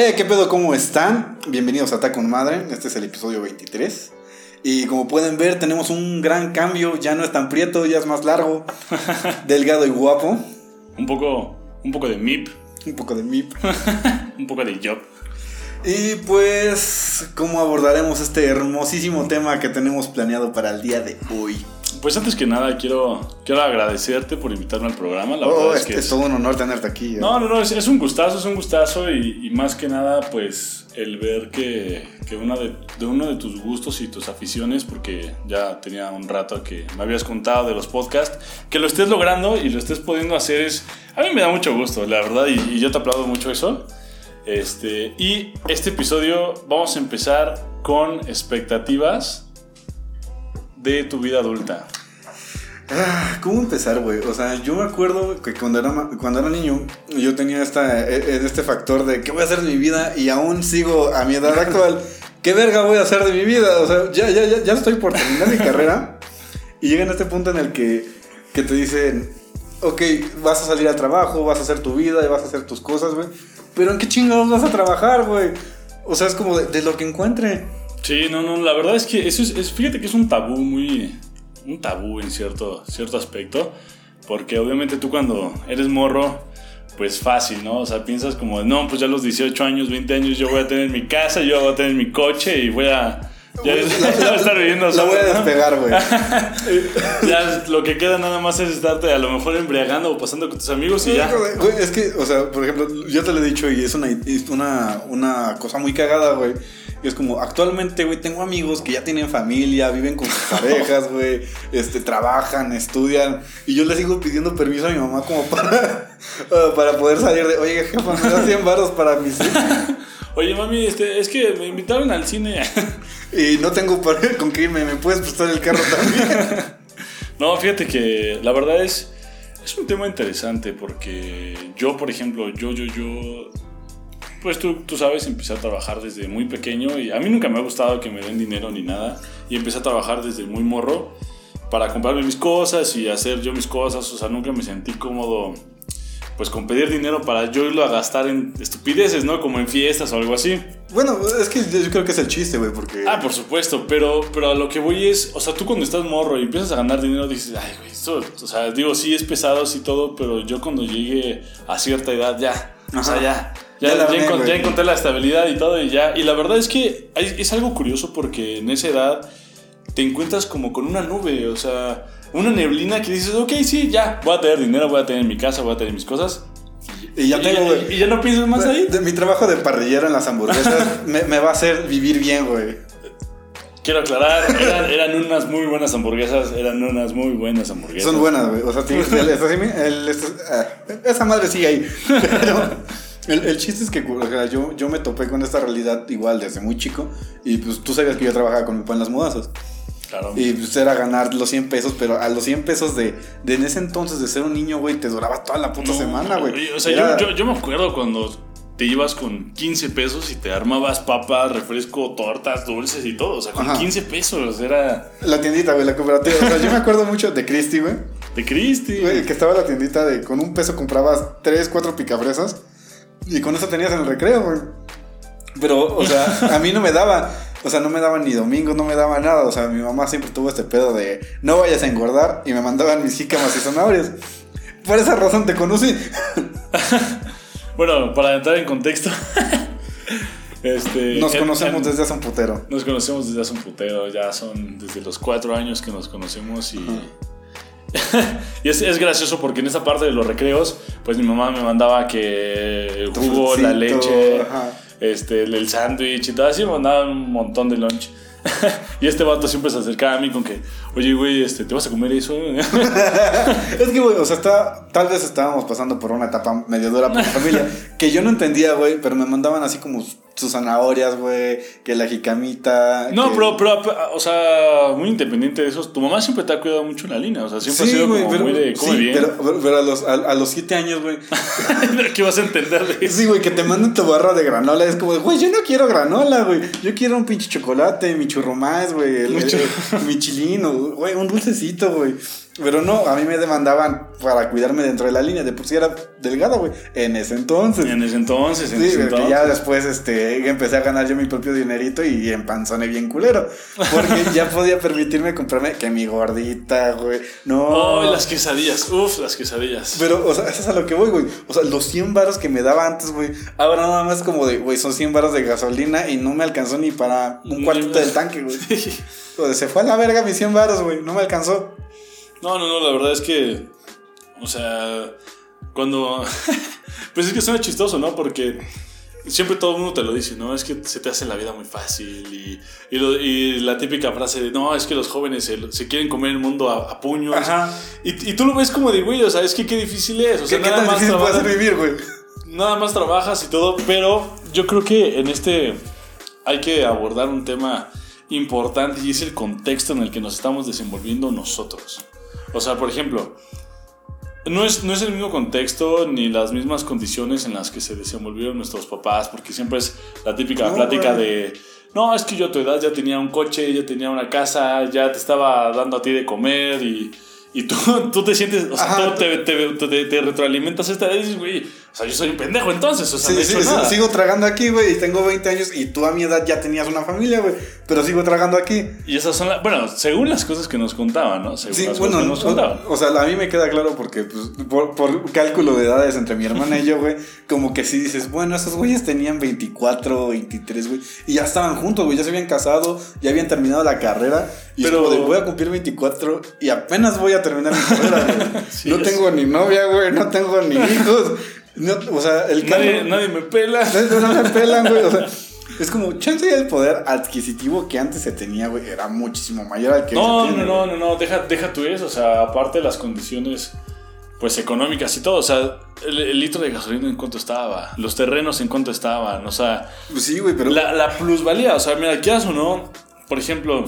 Eh, ¿qué pedo? ¿Cómo están? Bienvenidos a con Madre. Este es el episodio 23. Y como pueden ver, tenemos un gran cambio. Ya no es tan prieto, ya es más largo, delgado y guapo. Un poco, un poco de MIP, Un poco de mip. un poco de job. Y pues, ¿cómo abordaremos este hermosísimo tema que tenemos planeado para el día de hoy? Pues antes que nada quiero, quiero agradecerte por invitarme al programa. La Oh, verdad es, es que es todo un honor tenerte aquí. eh. No, no, no, es, es un gustazo, es un gustazo y, y más que nada pues el ver que, que una de, de uno de tus gustos y tus aficiones, porque ya tenía un rato que me habías contado de los podcasts, que lo estés logrando y lo estés pudiendo hacer es, a mí me da mucho gusto, la verdad, y, y yo te aplaudo mucho eso. Este, y este episodio vamos a empezar con expectativas de tu vida adulta. Ah, ¿Cómo empezar, güey? O sea, yo me acuerdo que cuando era, cuando era niño, yo tenía esta, eh, eh, este factor de qué voy a hacer de mi vida y aún sigo a mi edad actual. ¿Qué verga voy a hacer de mi vida? O sea, ya, ya, ya, ya estoy por terminar mi carrera y llega en este punto en el que, que te dicen, ok, vas a salir al trabajo, vas a hacer tu vida y vas a hacer tus cosas, güey. Pero ¿en qué chingados vas a trabajar, güey? O sea, es como de, de lo que encuentre. Sí, no, no, la verdad es que eso es, es- fíjate que es un tabú muy, un tabú en cierto, cierto aspecto, porque obviamente tú cuando eres morro, pues fácil, ¿no? O sea, piensas como, no, pues ya a los 18 años, 20 años yo voy a tener mi casa, yo voy a tener mi coche y voy a... Ya, voy a estar viviendo solo, voy a despegar, güey. Ya lo que queda nada más es estarte a lo mejor embriagando o pasando con tus amigos y ya. Güey, es que, o sea, por ejemplo, yo te lo he dicho y es una, una, una cosa muy cagada, güey. Y es como, actualmente, güey, tengo amigos que ya tienen familia, viven con sus parejas, güey, este, trabajan, estudian. Y yo le sigo pidiendo permiso a mi mamá como para, uh, para poder salir de, oye, jefa, me das 100 baros para mis hijos. Oye, mami, este, es que me invitaron al cine. Y no tengo para con qué irme, ¿me puedes prestar el carro también? No, fíjate que la verdad es, es un tema interesante porque yo, por ejemplo, yo, yo, yo, pues tú, tú sabes, empecé a trabajar desde muy pequeño y a mí nunca me ha gustado que me den dinero ni nada y empecé a trabajar desde muy morro para comprarme mis cosas y hacer yo mis cosas, o sea, nunca me sentí cómodo pues con pedir dinero para yo irlo a gastar en estupideces, ¿no? Como en fiestas o algo así. Bueno, es que yo creo que es el chiste, güey, porque... Ah, por supuesto, pero, pero a lo que voy es, o sea, tú cuando estás morro y empiezas a ganar dinero dices, ay, güey, esto, o sea, digo, sí es pesado, sí todo, pero yo cuando llegué a cierta edad ya, o sea, Ajá. ya, Ya ya, ya, armé, encon- güey. ya encontré la estabilidad y todo y ya, y la verdad es que hay- es algo curioso porque en esa edad te encuentras como con una nube, o sea, una neblina que dices, ok, sí, ya, voy a tener dinero, voy a tener mi casa, voy a tener mis cosas. y ya y, tengo, güey. y ya no piensas más ahí. De- mi trabajo de parrillero en las hamburguesas me, me va a hacer vivir bien, güey. Quiero aclarar, eran, eran unas muy buenas hamburguesas, eran unas muy buenas hamburguesas. Son buenas, güey. O sea, el- el el- este- ah, esa madre sigue ahí. Pero el, el chiste es que o sea, yo, yo me topé con esta realidad igual desde muy chico. Y pues tú sabías que yo trabajaba con mi papá en las mudanzas. Claro. Y pues era ganar los 100 pesos, pero a los 100 pesos de, de en ese entonces de ser un niño, güey, te duraba toda la puta No, semana, güey. O sea, Era- yo, yo, yo me acuerdo cuando te ibas con 15 pesos y te armabas papas, refresco, tortas, dulces y todo. O sea, con Ajá. 15 pesos era La tiendita, güey, la cooperativa. O sea, yo me acuerdo mucho de Christy, güey. de Cristi. Güey, que estaba la tiendita de con un peso comprabas tres, cuatro picafresas y con eso tenías en el recreo, güey. Pero, o sea, a mí no me daba, o sea, no me daban ni domingos, no me daba nada. O sea, mi mamá siempre tuvo este pedo de no vayas a engordar y me mandaban mis jícamas y zanahorias. Por esa razón te conocí. Bueno, para entrar en contexto. este, Nos conocemos en- desde hace un putero. Nos conocemos desde hace un putero, ya son desde los cuatro años que nos conocemos y... y es, es gracioso porque en esa parte de los recreos, pues mi mamá me mandaba que el jugo, la leche, ajá. este, el, el sándwich y todo así, me mandaban un montón de lunch. y este vato siempre se acercaba a mí con que, oye, güey, este, ¿te vas a comer eso? Es que, güey, o sea, está, tal vez estábamos pasando por una etapa medio dura por mi familia, que yo no entendía, güey, pero me mandaban así como sus zanahorias, güey, que la jicamita. no, que- pero, pero, o sea, muy independiente de eso, tu mamá siempre te ha cuidado mucho en la línea, o sea, siempre ha sido güey, como pero, muy de, come sí, bien. pero, pero- a, los, a, a los siete años, güey. ¿Qué vas a entender de eso? Sí, güey, que te mandan tu barra de granola. Es como, güey, yo no quiero granola, güey. Yo quiero un pinche chocolate, mi churro más, güey. mi chilino, güey, un dulcecito, güey. Pero no, a mí me demandaban para cuidarme dentro de la línea. De por sí era delgada, güey. En ese entonces. En ese entonces, en Sí, ese porque entonces. ya después este, empecé a ganar yo mi propio dinerito y empanzoné bien culero. Porque ya podía permitirme comprarme que mi gordita, güey. No. Oh, las quesadillas. Uf, las quesadillas. Pero, o sea, eso es a lo que voy, güey. O sea, los 100 varos que me daba antes, güey. Ahora nada más como de, güey, son 100 varos de gasolina y no me alcanzó ni para un cuartito del tanque, güey. O sea, se fue a la verga mis 100 varos, güey. No me alcanzó. No, no, no, la verdad es que. O sea, cuando. pues es que suena chistoso, ¿no? Porque siempre todo el mundo te lo dice, ¿no? Es que se te hace la vida muy fácil. Y, y, lo- y la típica frase de, no, es que los jóvenes se, se quieren comer el mundo a, a puños. Ajá. Y, y tú lo ves como de, güey, o sea, es que qué difícil es. O sea, ¿Qué, qué nada tan más trabajas- vivir, güey? nada más trabajas y todo, pero yo creo que en este hay que abordar un tema importante y es el contexto en el que nos estamos desenvolviendo nosotros. O sea, por ejemplo, no es, no es el mismo contexto ni las mismas condiciones en las que se desenvolvieron nuestros papás, porque siempre es la típica No, plática güey. de, no, es que yo a tu edad ya tenía un coche, ya tenía una casa, ya te estaba dando a ti de comer y... Y tú, tú te sientes, o sea, Ajá. tú te, te, te- te retroalimentas esta vez y dices, güey, sea, yo soy un pendejo entonces, o sea, Sí, no he sí, hecho sí, nada. sigo tragando aquí, güey, y tengo 20 años y tú a mi edad ya tenías una familia, güey, pero sigo tragando aquí. Y esas son las, bueno, según las cosas que nos contaban, ¿no? Según Sí, las bueno, cosas que nos contaban. o, o sea, a mí me queda claro porque pues, por, por cálculo de edades entre mi hermana y yo, güey, como que sí dices, bueno, esos güeyes tenían 24, 23, güey, y ya estaban juntos, güey, ya se habían casado, ya habían terminado la carrera, y Pero- Pero... como de, voy a cumplir 24 y apenas voy a terminar mi carrera, güey. Sí, no es- tengo ni novia, güey, no tengo ni hijos, no, o sea, el carro... Nadie, nadie me pela. No, no me pelan, güey. O sea, es como, chance el poder adquisitivo que antes se tenía, güey, era muchísimo mayor al que No, se no, tiene. no, güey. no, no, deja, deja tú eso, o sea, aparte de las condiciones, pues, económicas y todo, o sea, el, el litro de gasolina en cuánto estaba, los terrenos en cuánto estaban, o sea, Pues sí, güey, pero. la, la plusvalía, o sea, mira, quieras o no, por ejemplo,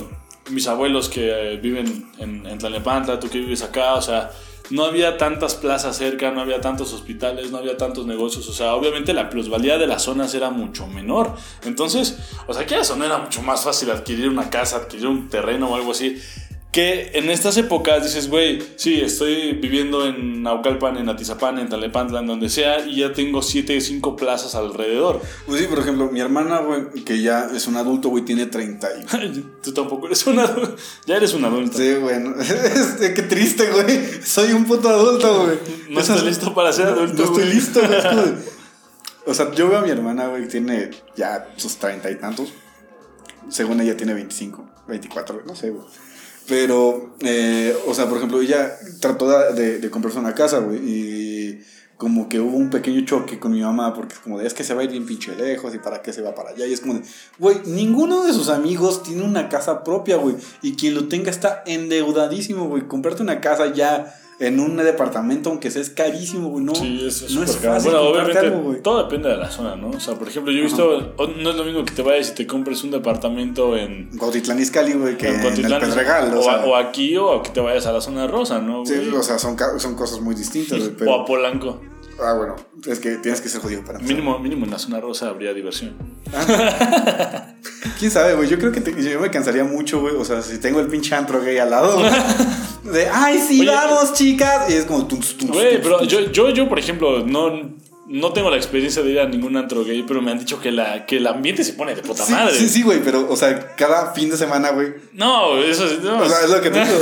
mis abuelos que eh, viven en, en Tlalnepantla, tú que vives acá, o sea, no había tantas plazas cerca, no había tantos hospitales, no había tantos negocios, o sea, obviamente la plusvalía de las zonas era mucho menor. Entonces, o sea, quieras o no era mucho más fácil adquirir una casa, adquirir un terreno o algo así. Que en estas épocas dices, güey, sí, estoy viviendo en Naucalpan, en Atizapán, en Tlalnepantla, en donde sea, y ya tengo 7, 5 plazas alrededor. Pues sí, por ejemplo, mi hermana, güey, que ya es un adulto, güey, tiene 30 y. Tú tampoco eres un adulto. Ya eres un adulto. Sí, güey. no- Este, qué triste, güey. Soy un puto adulto, güey. No Eso estoy es- listo para ser no- adulto, No estoy güey. listo, güey. O sea, yo veo a mi hermana, güey, que tiene ya sus treinta y tantos. Según ella tiene 25, 24, güey, no sé, güey. Pero, eh, o sea, por ejemplo, ella trató de, de- comprarse una casa, güey, y como que hubo un pequeño choque con mi mamá, porque es como de, es que se va a ir bien pinche lejos, y para qué se va para allá, y es como de, güey, ninguno de sus amigos tiene una casa propia, güey, y quien lo tenga está endeudadísimo, güey, comprarte una casa ya en un departamento, aunque sea, es carísimo, güey, no, Sí, eso es no es caro. fácil Bueno, obviamente algo, todo depende de la zona, ¿no? O sea, por ejemplo, yo he visto, o- no es lo mismo que te vayas y te compres un departamento en, Cuautitlán Izcalli, güey, que en en, el Pedregal, o, o, sea, o aquí o que te vayas a la zona rosa, ¿no? sí, güey? o sea, son, son cosas muy distintas, güey, o a Polanco. Ah, bueno, es que tienes que ser jodido para empezar. Mínimo, mínimo en la zona rosa habría diversión. ¿Quién sabe, güey? Yo creo que te- yo me cansaría mucho, güey. O sea, si tengo el pinche antro gay al lado. güey. De, ay, sí, Oye, vamos, chicas. Y es como... Tum, tum, Güey, tum, pero tum. yo, yo, yo, por ejemplo, no, no tengo la experiencia de ir a ningún antro gay, pero me han dicho que, la, que el ambiente se pone de puta Sí, madre. sí, sí, güey, pero, o sea, cada fin de semana, güey. No, eso es. no, O sea, es lo que te digo.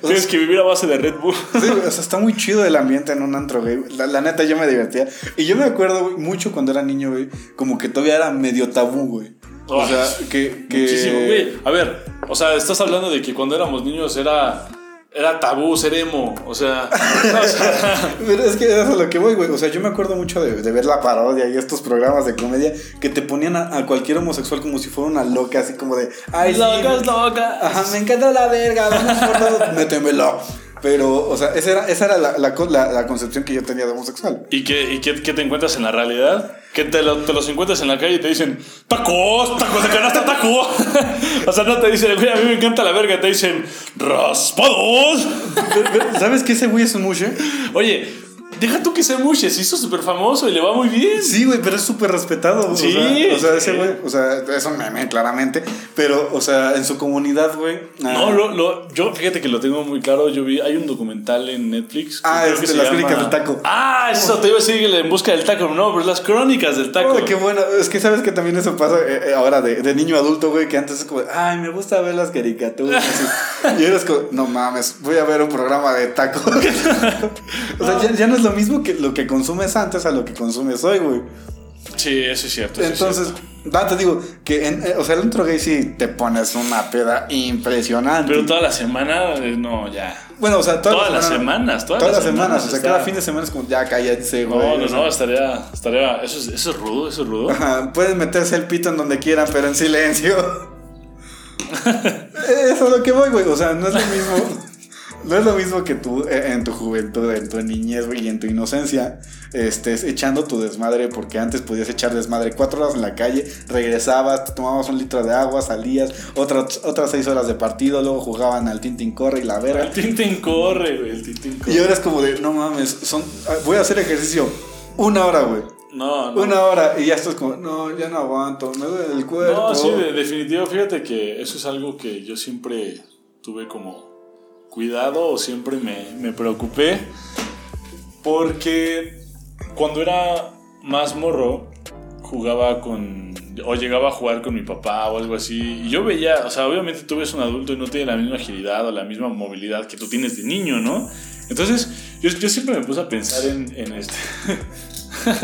Tienes que vivir a base de Red Bull. Sí, o sea, está muy chido el ambiente en un antro, güey. La, la neta, yo me divertía. Y yo me acuerdo, güey, mucho cuando era niño, güey, como que todavía era medio tabú, güey. O sea, que. que... Muchísimo, güey. A ver, o sea, estás hablando de que cuando éramos niños era, era tabú ser emo. O sea, o sea, Pero es que eso es a lo que voy, güey. O sea, yo me acuerdo mucho de, de ver la parodia y estos programas de comedia que te ponían a, a cualquier homosexual como si fuera una loca, así como de. Ay, sí, locas, güey. locas. Ajá, me encanta la verga, vamos por todo. Métemelo. Pero, o sea, esa era, esa era la, la, la- la concepción que yo tenía de homosexual. ¿Y qué, y qué, qué te encuentras en la realidad? Que te, lo- te los encuentras en la calle y te dicen, tacos, tacos de canasta, taco. o sea, no te dicen, güey, a mí me encanta la verga, te dicen, raspados. ¿Sabes que ese güey es un mushe? Oye, deja tú que sea Mush, se hizo súper famoso y le va muy bien. Sí, güey, pero es súper respetado. Sí, O sea, o sea, ese güey, o sea, es un meme, claramente. Pero, o sea, en su comunidad, güey. ah, No, lo, lo- yo fíjate que lo tengo muy claro. Yo vi, hay un documental en Netflix. Ah, es de las llama- crónicas del taco. Ah, eso te iba a decir En busca del taco. No, pero es las crónicas del taco. Uy, qué bueno. Es que sabes que también eso pasa eh, eh, ahora de, de niño adulto, güey, que antes es como, ay, me gusta ver las caricaturas. y eres como, no mames, voy a ver un programa de tacos. o sea, ya, ya no es lo mismo que lo que consumes antes a lo que consumes hoy, güey. Sí, eso es cierto. eso es Entonces, cierto. te digo, que, en, eh, o sea, el antro gay sí te pones una peda impresionante. Pero toda la semana, eh, no, ya. bueno, o sea, todas, Todas las semanas, todas Todas las las semanas. semanas O sea, está- cada fin de semana es como, ya cállense, güey. No, no, no, estaría, estaría, eso es, eso es rudo, eso es rudo. Ajá, pueden meterse el pito en donde quieran, pero en silencio. Eso es lo que voy, güey. O sea, no es lo mismo. No es lo mismo que tú eh, en tu juventud, en tu niñez, güey, y en tu inocencia, estés echando tu desmadre, porque antes podías echar desmadre cuatro horas en la calle, regresabas, te tomabas un litro de agua, salías, otras, otras seis horas de partido, luego jugaban al Tintin Corre y la El verga. Tintin corre, güey, el Tintin corre. Y ahora es como de, no mames, son, ah, voy a hacer ejercicio una hora, güey. No, no. Una hora y ya estás como, no, ya no aguanto, me duele el cuerpo. No, sí, de, definitivo. Fíjate que eso es algo que yo siempre tuve como cuidado o siempre me, me preocupé. Porque cuando era más morro, jugaba con. o llegaba a jugar con mi papá o algo así. Y yo veía, o sea, obviamente tú ves un adulto y no tiene la misma agilidad o la misma movilidad que tú tienes de niño, ¿no? Entonces, yo, yo siempre me puse a pensar en, en este.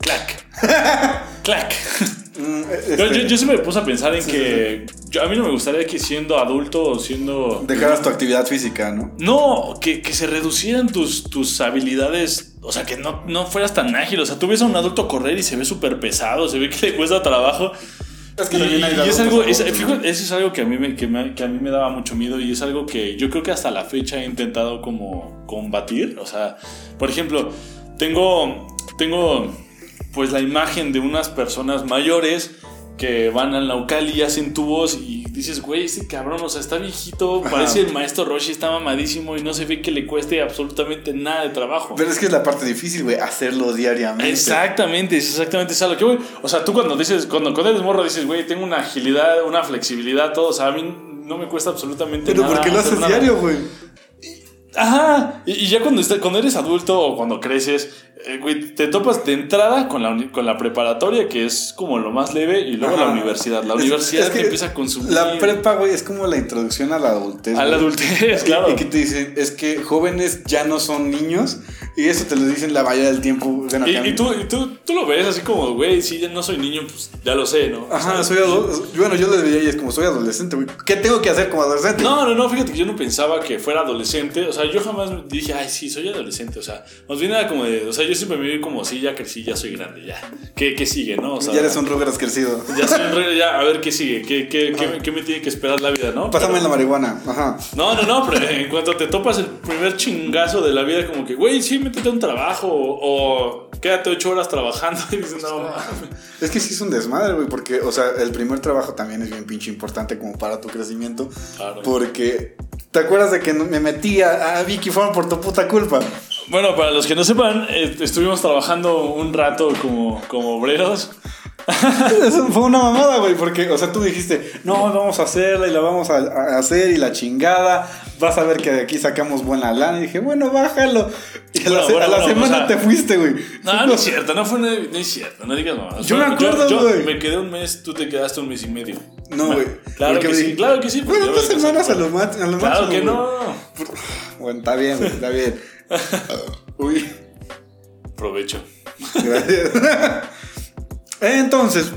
Clac. Clac. Mm, Yo, este, yo, yo siempre me puse a pensar en que yo- a mí no me gustaría que siendo adulto o siendo... Dejaras tu actividad física, ¿no? No, que, que se reducieran tus, tus habilidades, o sea, que no, no fueras tan ágil. O sea, tú ves a un adulto correr y se ve súper pesado, se ve que le cuesta trabajo. Es que Y, también hay y es algo, es- eso es algo que a, mí me, que, me- que a mí me daba mucho miedo y es algo que yo creo que hasta la fecha he intentado como combatir. O sea, por ejemplo, tengo, tengo pues la imagen de unas personas mayores que van al Naucali y hacen tubos y dices, güey, ese cabrón, o sea, está viejito, Ajá. parece el maestro Roshi, está mamadísimo y no se ve que le cueste absolutamente nada de trabajo. Pero es que es la parte difícil, güey, hacerlo diariamente. Exactamente, es exactamente eso a lo que voy. O sea, tú cuando dices, cuando, cuando eres morro dices, güey, tengo una agilidad, una flexibilidad, todo, o sea, a mí no me cuesta absolutamente Pero nada. porque lo haces nada. diario, güey. Ajá, y, y ya cuando, está- cuando eres adulto o cuando creces, güey, te topas de entrada con la, con la preparatoria, que es como lo más leve, y luego Ajá. la universidad. La Es- universidad es que te empieza a consumir. La prepa, güey, es como la introducción a la adultez. A la güey. adultez, Y- claro. Y, que te dicen, es que jóvenes ya no son niños. Y eso te lo dicen la mayoría del tiempo. Bueno, Y, que y tú, y tú, tú lo ves así como, güey, si ya no soy niño, pues ya lo sé, ¿no? Ajá, soy adolescente. Bueno, yo lo veía y es como soy adolescente, güey. ¿Qué tengo que hacer como adolescente? No, no, no, fíjate que yo no pensaba que fuera adolescente. O sea, yo jamás dije, ay, sí, soy adolescente. O sea, más bien era como de, o sea, yo siempre me vi como, sí, ya crecí, ya soy grande, ya. ¿Qué, qué sigue, no? O sea, ya eres un Rugrats crecido. ya soy un ya, a ver qué sigue, qué, qué, qué, me- qué me tiene que esperar la vida, ¿no? Pásame Pero- la marihuana. Ajá. no, no, no, pero en cuanto te topas el primer chingazo de la vida, como que, güey, sí, métete a un trabajo o, o quédate ocho horas trabajando y dices, no, mames. Es que sí es un desmadre, güey, porque, o sea, el primer trabajo también es bien pinche importante como para tu crecimiento. Claro. Porque, ¿te acuerdas de que me metí a, a Vicky Farm por tu puta culpa? Bueno, para los que no sepan, eh, estuvimos trabajando un rato como, como obreros. Eso fue una mamada, güey, porque, o sea, tú dijiste, no, vamos a hacerla y la vamos a, a hacer y la chingada, vas a ver que de aquí sacamos buena lana. Y dije, bueno, bájalo. Y a la, Bueno, se- bueno, a la bueno, semana o sea, te fuiste, güey. No, no es cierto, no fue no, es cierto, no digas mamadas. Yo me acuerdo, yo, güey. me quedé un mes, tú te quedaste un mes y medio. No, güey. Claro que sí, claro que sí. porque Bueno, dos semanas a lo, ma- a lo Claro máximo, que güey. no. Bueno, está bien, güey, está bien. Uy, Provecho. gracias. Entonces,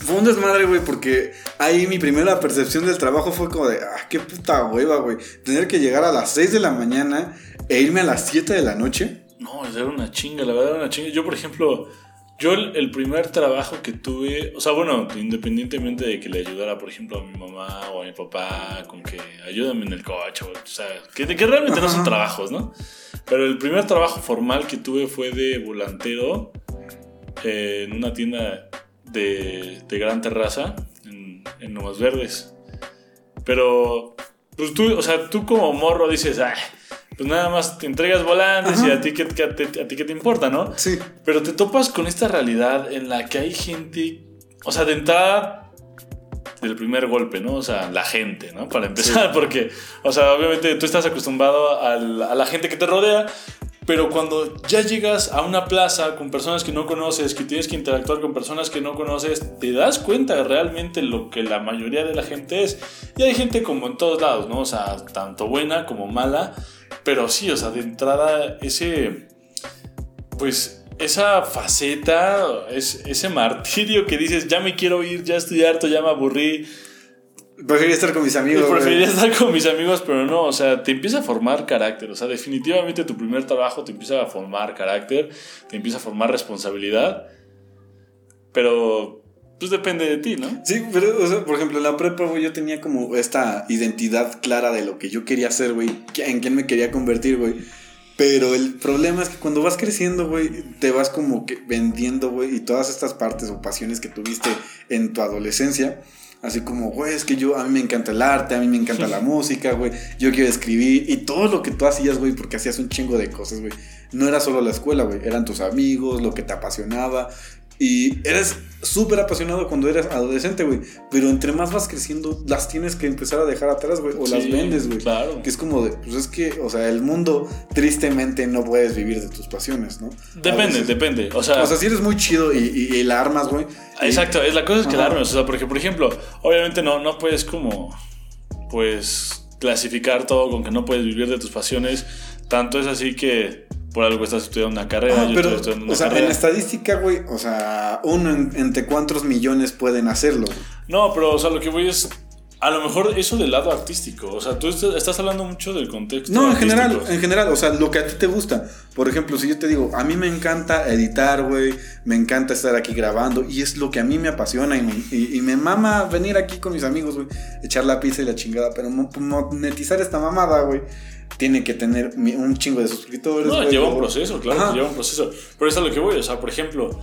fue un desmadre, güey, porque ahí mi primera percepción del trabajo fue como de, ah, qué puta hueva, güey. Tener que llegar a las 6 de la mañana e irme a las 7 de la noche. No, era una chinga, la verdad era una chinga. Yo, por ejemplo, yo el, el primer trabajo que tuve, o sea, bueno, independientemente de que le ayudara, por ejemplo, a mi mamá o a mi papá con que ayúdame en el coche, o, sea, que, que realmente no son trabajos, ¿no? Pero el primer trabajo formal que tuve fue de volantero eh, en una tienda de, de gran terraza en, en Verdes. Pero, pues tú, o sea, tú como morro dices, ah, pues nada más te entregas volantes y a ti, que, a, ti qué te importa, ¿no? Sí. Pero te topas con esta realidad en la que hay gente, o sea, de entrada del primer golpe, ¿no? O sea, la gente, ¿no? Para empezar, porque, o sea, obviamente tú estás acostumbrado a la gente que te rodea, pero cuando ya llegas a una plaza con personas que no conoces, que tienes que interactuar con personas que no conoces, te das cuenta de realmente lo que la mayoría de la gente es. Y hay gente como en todos lados, ¿no? O sea, tanto buena como mala. Pero sí, o sea, de entrada ese... Pues esa faceta, es, ese martirio que dices, ya me quiero ir, ya estoy harto, ya me aburrí Preferiría estar con mis amigos. Preferiría estar con mis amigos, pero no, o sea, te empieza a formar carácter. O sea, definitivamente tu primer trabajo te empieza a formar carácter, te empieza a formar responsabilidad. Pero, pues depende de ti, ¿no? Sí, pero, o sea, por ejemplo, en la prepa, güey, yo tenía como esta identidad clara de lo que yo quería hacer, güey, en quién me quería convertir, güey. Pero el problema es que cuando vas creciendo, güey, te vas como que vendiendo, güey, y todas estas partes o pasiones que tuviste en tu adolescencia Así como, güey, es que yo, a mí me encanta el arte, a mí me encanta la música, güey. Yo quiero escribir. Y todo lo que tú hacías, güey, porque hacías un chingo de cosas, güey. No era solo la escuela, güey. Eran tus amigos, lo que te apasionaba. Y eres súper apasionado cuando eres adolescente, güey. Pero entre más vas creciendo, las tienes que empezar a dejar atrás, güey. O las vendes, güey. Claro. Que es como de, pues es que, o sea, el mundo tristemente no puedes vivir de tus pasiones, ¿no? Depende, depende. O sea, o sea, si eres muy chido y, y, la armas, güey. Exacto, es la cosa es que la armas. O sea, porque, por ejemplo, obviamente no, no puedes como, pues, clasificar todo con que no puedes vivir de tus pasiones. Tanto es así que por algo estás estudiando una carrera. yo pero, estudiando una o sea, en estadística, güey, o sea, uno entre cuántos millones pueden hacerlo. No, pero, o sea, lo que voy es. A lo mejor eso del lado artístico, o sea, tú estás hablando mucho del contexto. No, en general, en general, o sea, lo que a ti te gusta. Por ejemplo, si yo te digo, a mí me encanta editar, güey, me encanta estar aquí grabando y es lo que a mí me apasiona y me, y me mama venir aquí con mis amigos, güey, echar la pizza y la chingada, pero monetizar esta mamada, güey tiene que tener un chingo de suscriptores. No, lleva un proceso, claro, lleva un proceso. Pero eso es a lo que voy, o sea, por ejemplo,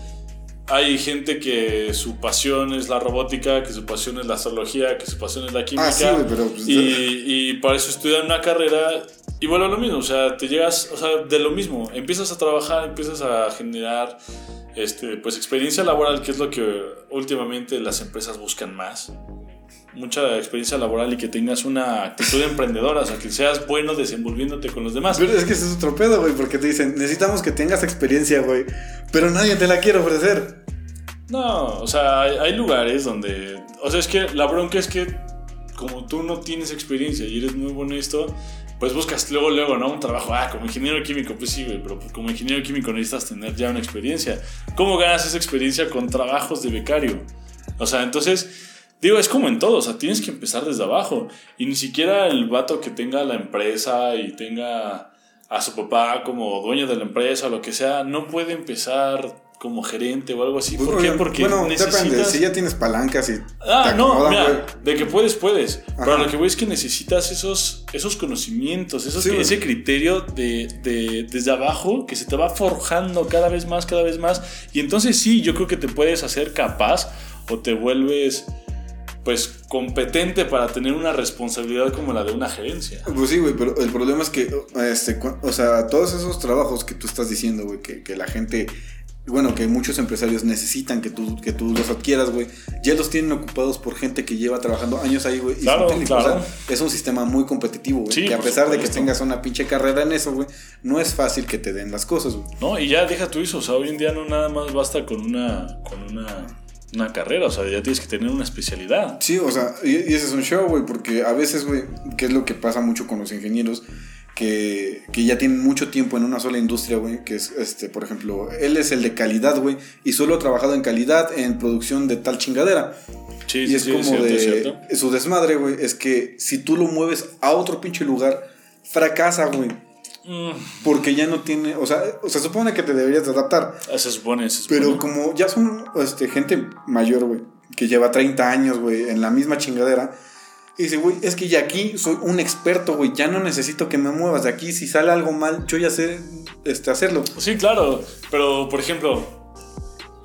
hay gente que su pasión es la robótica, que su pasión es la astrología, que su pasión es la química. Ah, sí, pero pues, y, y para eso estudian una carrera y vuelve a lo mismo, o sea, te llegas, o sea, de lo mismo, empiezas a trabajar, empiezas a generar este, pues experiencia laboral, que es lo que últimamente las empresas buscan más mucha experiencia laboral y que tengas una actitud emprendedora, o sea, que seas bueno desenvolviéndote con los demás. Pero es que ese es otro pedo, güey, porque te dicen, necesitamos que tengas experiencia, güey, pero nadie te la quiere ofrecer. No, o sea, hay, lugares donde, o sea, es que la bronca es que como tú no tienes experiencia y eres muy bueno esto, pues buscas luego, luego, ¿no? Un trabajo, ah, como ingeniero químico, pues sí, güey, pero como ingeniero químico necesitas tener ya una experiencia. ¿Cómo ganas esa experiencia con trabajos de becario? O sea, entonces Digo, es como en todo, o sea, tienes que empezar desde abajo. Y ni siquiera el vato que tenga la empresa y tenga a su papá como dueño de la empresa o lo que sea, no puede empezar como gerente o algo así. ¿Por qué? Porque bueno, depende, si ya tienes palancas y Ah, no, mira, de que puedes, puedes. Pero lo que voy es que necesitas esos, esos conocimientos, esos, ese criterio de, de, desde abajo que se te va forjando cada vez más, cada vez más. Y entonces sí, yo creo que te puedes hacer capaz o te vuelves pues competente para tener una responsabilidad como la de una gerencia. Pues sí, güey, pero el problema es que, este, o sea, todos esos trabajos que tú estás diciendo, güey, que, la gente, bueno, que muchos empresarios necesitan que tú, que tú los adquieras, güey, ya los tienen ocupados por gente que lleva trabajando años ahí, güey. Claro, claro. es un sistema muy competitivo, güey. Sí, que a pesar de que tengas una pinche carrera en eso, güey, no es fácil que te den las cosas, güey. No, y ya deja tu eso, o sea, hoy en día no nada más basta con una, con una una carrera, o sea, ya tienes que tener una especialidad. Sí, o sea, y, ese es un show, güey, porque a veces, güey, que es lo que pasa mucho con los ingenieros, que, que, ya tienen mucho tiempo en una sola industria, güey, que es, este, por ejemplo, él es el de calidad, güey, y solo ha trabajado en calidad en producción de tal chingadera. Sí, y sí, es sí, como de su desmadre, güey, es que si tú lo mueves a otro pinche lugar, fracasa, güey. Porque ya no tiene, o sea, o sea, supone que te deberías de adaptar. Ah, se supone, se supone. Pero como ya son este, gente mayor, güey, que lleva 30 años, güey, en la misma chingadera. Y dice, güey, es que ya aquí soy un experto, güey, ya no necesito que me muevas de aquí. Si sale algo mal, yo ya sé este, hacerlo. Sí, claro, pero por ejemplo,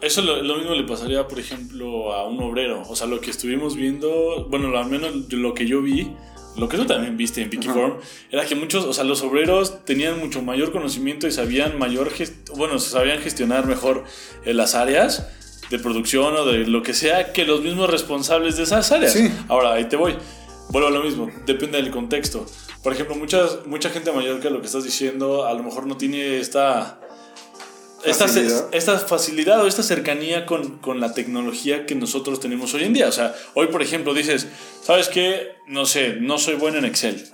eso lo, lo, mismo le pasaría, por ejemplo, a un obrero. O sea, lo que estuvimos viendo, bueno, al menos lo que yo vi, lo que tú también viste en Picky Form, era que muchos, o sea, los obreros tenían mucho mayor conocimiento y sabían mayor, bueno, sabían gestionar mejor eh, las áreas de producción o de lo que sea que los mismos responsables de esas áreas. Ahora, ahí te voy. Vuelvo a lo mismo, depende del contexto. Por ejemplo, muchas, mucha gente mayor que lo que estás diciendo a lo mejor no tiene esta esta facilidad. esta facilidad o esta cercanía con, con, la tecnología que nosotros tenemos hoy en día. O sea, hoy, por ejemplo, dices, ¿sabes qué? No sé, no soy bueno en Excel.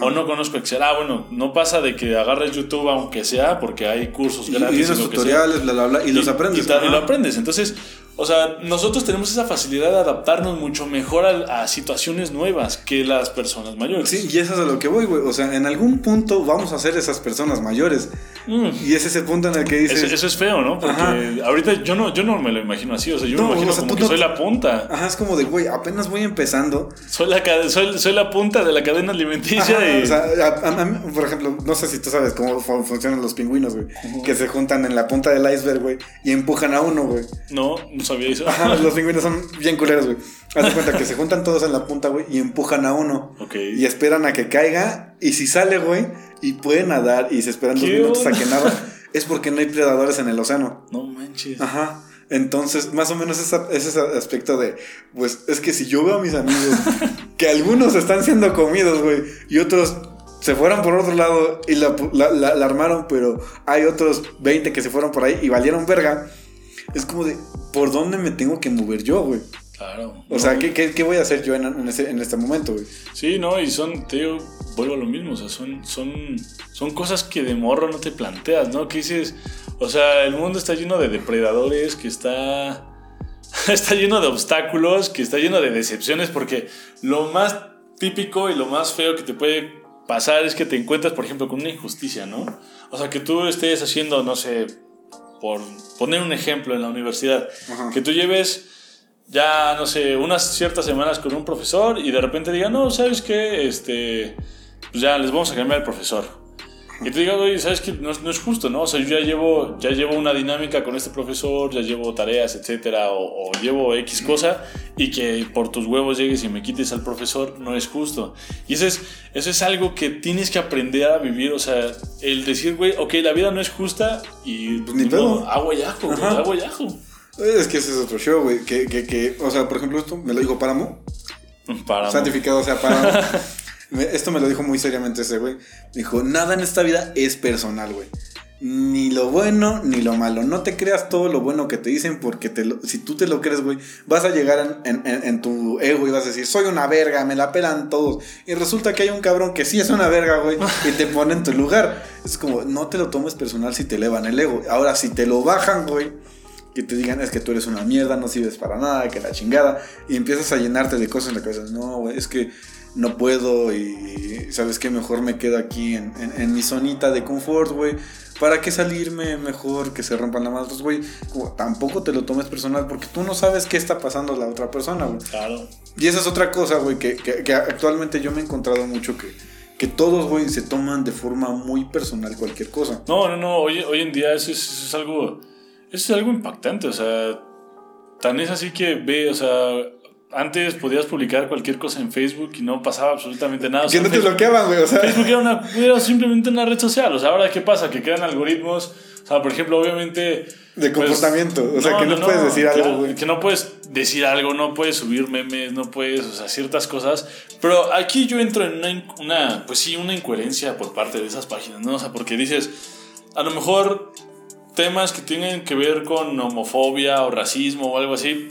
O no conozco Excel. Ah, bueno, no pasa de que agarres YouTube aunque sea, porque hay cursos gratis. Y, tutoriales, bla, bla, bla, y, los aprendes. Y, y, lo aprendes. Entonces, o sea, nosotros tenemos esa facilidad de adaptarnos mucho mejor a, situaciones nuevas que las personas mayores. Sí, y eso es a lo que voy, güey. O sea, en algún punto vamos a ser esas personas mayores. Mm. Y ese es el punta en el que dices. Eso, es feo, ¿no? Porque ahorita yo no, yo no me lo imagino así. O sea, yo me imagino como que soy la punta. Ajá, es como de, güey, apenas voy empezando. Soy la, soy, soy la punta de la cadena alimenticia. O sea, por ejemplo, no sé si tú sabes cómo funcionan los pingüinos, güey. Que se juntan en la punta del iceberg, güey, y empujan a uno, güey. No, no sabía eso. Ajá, los pingüinos son bien culeros, güey. Haz de cuenta que se juntan todos en la punta, güey, y empujan a uno. Ok. Y esperan a que caiga. Y si sale, güey, y puede nadar y se esperan dos minutos a que nada, es porque no hay predadores en el océano. No manches. Ajá. Entonces, más o menos ese, ese aspecto de, pues, es que si yo veo a mis amigos que algunos están siendo comidos, güey, y otros se fueron por otro lado y la, la, armaron, pero hay otros 20 que se fueron por ahí y valieron verga es como de, ¿por dónde me tengo que mover yo, güey? Claro. O sea, ¿qué, ¿qué, voy a hacer yo en, en, este momento, güey? Sí, no, y son, te digo, vuelvo a lo mismo, o sea, son, son, son cosas que de morro no te planteas, ¿no? Que dices, o sea, el mundo está lleno de depredadores, que está, está lleno de obstáculos, que está lleno de decepciones, porque lo más típico y lo más feo que te puede pasar es que te encuentras, por ejemplo, con una injusticia, ¿no? O sea, que tú estés haciendo, no sé, por poner un ejemplo en la universidad, que tú lleves ya, no sé, unas ciertas semanas con un profesor y de repente diga, no, ¿sabes qué? Este, pues ya les vamos a cambiar el profesor. Y te digo, oye, ¿sabes qué? No, es justo, ¿no? O sea, yo ya llevo, ya llevo una dinámica con este profesor, ya llevo tareas, etcétera, o, llevo X cosa, y que por tus huevos llegues y me quites al profesor, no es justo. Y eso es, eso es algo que tienes que aprender a vivir, o sea, el decir, güey, ok, la vida no es justa, y pues ni todo. agua y ajo, agua y ajo. Es que ese es otro show, güey, que, que, que, o sea, por ejemplo, esto me lo dijo Páramo. Páramo. Santificado, o sea, Páramo. Esto me lo dijo muy seriamente ese güey. Dijo, nada en esta vida es personal, güey. Ni lo bueno ni lo malo. No te creas todo lo bueno que te dicen porque si tú te lo crees, güey, vas a llegar en, tu ego y vas a decir, soy una verga, me la pelan todos. Y resulta que hay un cabrón que sí es una verga, güey, y te pone en tu lugar. Es como, no te lo tomes personal si te elevan el ego. Ahora, si te lo bajan, güey, que te digan es que tú eres una mierda, no sirves para nada, que la chingada, y empiezas a llenarte de cosas en la cabeza. No, güey, es que no puedo y sabes que mejor me quedo aquí en, mi zonita de confort, güey. ¿Para qué salirme mejor que se rompan las manos, güey? Tampoco te lo tomes personal porque tú no sabes qué está pasando la otra persona, güey. Claro. Y esa es otra cosa, güey, que, que, actualmente yo me he encontrado mucho que, que todos, güey, se toman de forma muy personal cualquier cosa. No, no, no. Hoy, hoy en día eso es, eso es algo. Eso es algo impactante. O sea, tan es así que ve, o sea, antes podías publicar cualquier cosa en Facebook y no pasaba absolutamente nada. Que no te bloqueaban, güey. O sea. Facebook era, una, era, simplemente una red social. O sea, ahora qué pasa? Que crean algoritmos. O sea, por ejemplo, obviamente. De pues, comportamiento. o sea, que no, puedes decir algo, güey. Que no puedes decir algo, no puedes subir memes, no puedes, o sea, ciertas cosas. Pero aquí yo entro en una, una pues sí, una incoherencia por parte de esas páginas, ¿no? O sea, porque dices, a lo mejor temas que tienen que ver con homofobia o racismo o algo así,